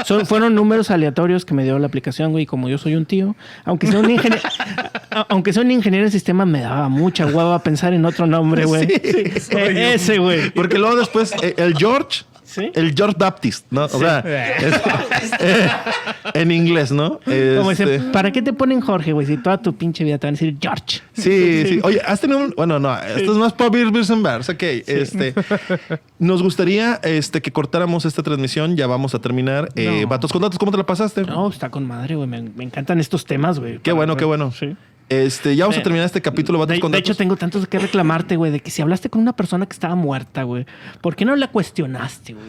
son- fueron números aleatorios que me dio la aplicación, güey. y Como yo soy un tío, aunque sea un ingeniero, *laughs* aunque sea un ingeniero de sistema, me daba mucha hueva pensar en otro nombre, güey. *laughs* Sí, Eh, ese, güey. Porque luego después, eh, el George, Sí. el George Baptist, ¿no? O sea, es- eh, en inglés, ¿no? Como Este, dice, ¿para qué te ponen Jorge, güey? Si toda tu pinche vida te van a decir George. Sí, *laughs* sí. Oye, has tenido un... Bueno, no, esto es más para Beers, Beers and Bears. Ok, este... *laughs* Nos gustaría este, que cortáramos esta transmisión. Ya vamos a terminar. Eh, No. Vatos con datos, ¿cómo te la pasaste? No, está con madre, güey. Me, me encantan estos temas, güey. Qué bueno, qué bueno. Sí. Este, ya vamos a terminar este capítulo, De, con de datos. hecho, tengo tantos que reclamarte, güey, de que si hablaste con una persona que estaba muerta, güey, ¿por qué no la cuestionaste, güey?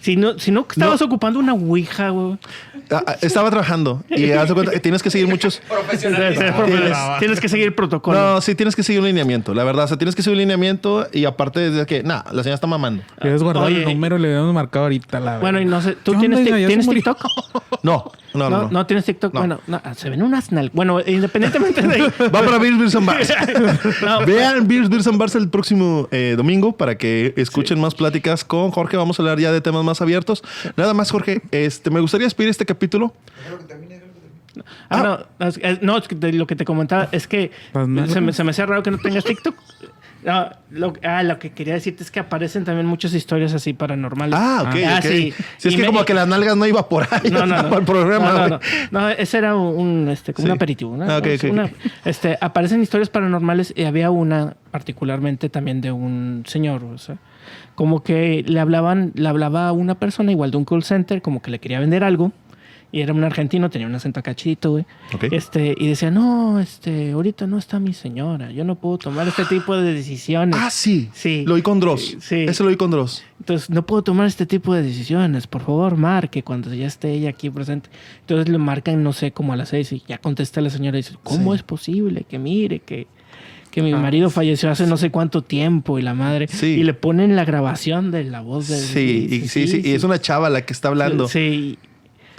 Si no, si no estabas ocupando una ouija, güey. Ah, ah, estaba trabajando y haz de cuenta que tienes que seguir muchos... *laughs* Profesionalismo. Tienes- Tienes que seguir el protocolo. No, sí tienes que seguir un lineamiento, la verdad. O sea, tienes que seguir un lineamiento y aparte de que, nah, la señora está mamando. Quieres guardar Oye. el número y le habíamos marcado ahorita la Bueno, y no sé, ¿tú ¿Qué tienes, onda, ¿tienes? TikTok? No, no, no. No, no. no tienes TikTok. No. Bueno, no, se ven unas. Bueno, independientemente de. *laughs* Va para Beers, Beers and Bars. *laughs* No, Vean Beers, Beers and Bars el próximo eh, domingo para que escuchen más pláticas con Jorge. Vamos a hablar ya de temas más abiertos. Nada más, Jorge, este, me gustaría despedir este capítulo. Ah, no, es, es- no, es que de lo que te comentaba es que nalgas. se me, se me hacía raro que no tengas TikTok. No, lo, ah, lo que quería decirte es que aparecen también muchas historias así paranormales. Ah, ok, Ah, sí. Si es Y que me- como que las nalgas no iba por ahí. No, no, *laughs* el programa. No, ese era un, este, como Sí. un aperitivo. Ah, una- este, aparecen historias paranormales y había una particularmente también de un señor, o sea, como que le hablaban, le hablaba a una persona igual de un call center, como que le quería vender algo. Y era un argentino, tenía un acento acá chidito, güey. Ok. Este, y decía, no, este, ahorita no está mi señora, yo no puedo tomar este tipo de decisiones. Ah, sí. Sí. Lo oí con Dross. Sí. Ese lo oí con Dross. Entonces, no puedo tomar este tipo de decisiones. Por favor, marque cuando ya esté ella aquí presente. Entonces le marcan, no sé, como a las seis y ya contesta la señora y dice, ¿cómo Sí. es posible que mire que, que mi marido falleció hace no sé cuánto tiempo y la madre? Sí. Y le ponen la grabación de la voz de... Sí, y, sí, sí, y es una chava la que está hablando. Sí,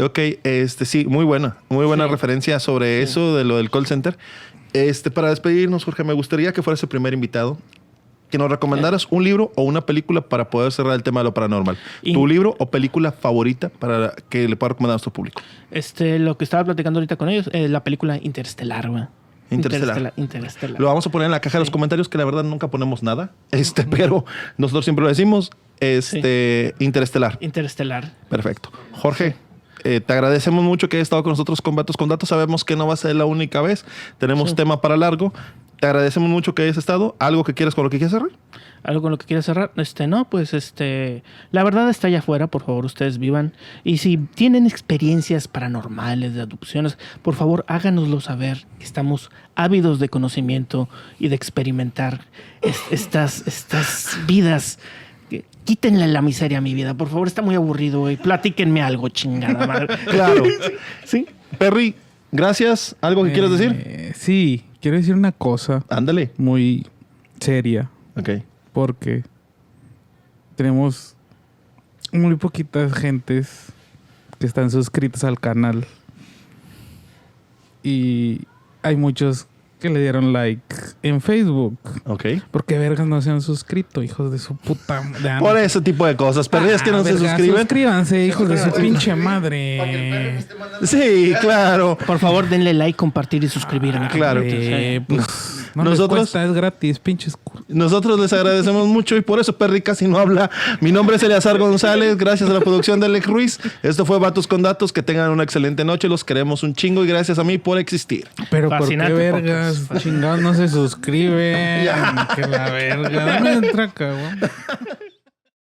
Ok, este sí, muy buena, muy buena Sí. referencia sobre eso de lo del call center. Este, para despedirnos, Jorge, me gustaría que fueras el primer invitado. Que nos recomendaras un libro o una película para poder cerrar el tema de lo paranormal. Tu libro o película favorita para que le pueda recomendar a nuestro público. este, lo que estaba platicando ahorita con ellos, eh, la película Interestelar, güey. Interestelar. Interestelar. Lo vamos a poner en la caja de los comentarios, que la verdad nunca ponemos nada. Este, pero nosotros siempre lo decimos. Este, Interestelar. Interestelar. Perfecto. Jorge, eh, te agradecemos mucho que hayas estado con nosotros con Vatos con Datos. Sabemos que no va a ser la única vez. Tenemos Sí. tema para largo. Te agradecemos mucho que hayas estado. ¿Algo que quieras con lo que quieras cerrar? ¿Algo con lo que quieras cerrar? Este, no, pues este. La verdad está allá afuera, por favor, ustedes vivan. Y si tienen experiencias paranormales, de adopciones, por favor, háganoslo saber. Estamos ávidos de conocimiento y de experimentar es- estas, estas vidas. Quítenle la miseria a mi vida, por favor, está muy aburrido, güey. Platíquenme algo, chingada madre. *laughs* Claro. Sí. Perry, gracias. ¿Algo que quieras decir? Eh, sí, quiero decir una cosa Ándale. muy seria. Ok. Porque tenemos muy poquitas gentes que están suscritas al canal. Y hay muchos que le dieron like en Facebook. Ok. Porque vergas no se han suscrito, hijos de su puta madre. Por ese tipo de cosas. Perry, es que Ah, no se verga, suscriben. Suscríbanse, hijos de su pinche Para que el perro me madre. esté mandando- Sí, claro. Por favor, denle like, compartir y suscribirme. Claro. Eh, pues, *laughs* no Nosotros- cuesta, es gratis, pinches. Nosotros les agradecemos mucho y por eso Perry casi no habla. Mi nombre es Eleazar González, gracias a la producción de Alex Ruiz. Esto fue Vatos con Datos, que tengan una excelente noche, los queremos un chingo y gracias a mí por existir. Pero ¿por qué Fascinante vergas? Chingados no se suscriben. *laughs* Ya. Que la verga. Dame otra, cabrón.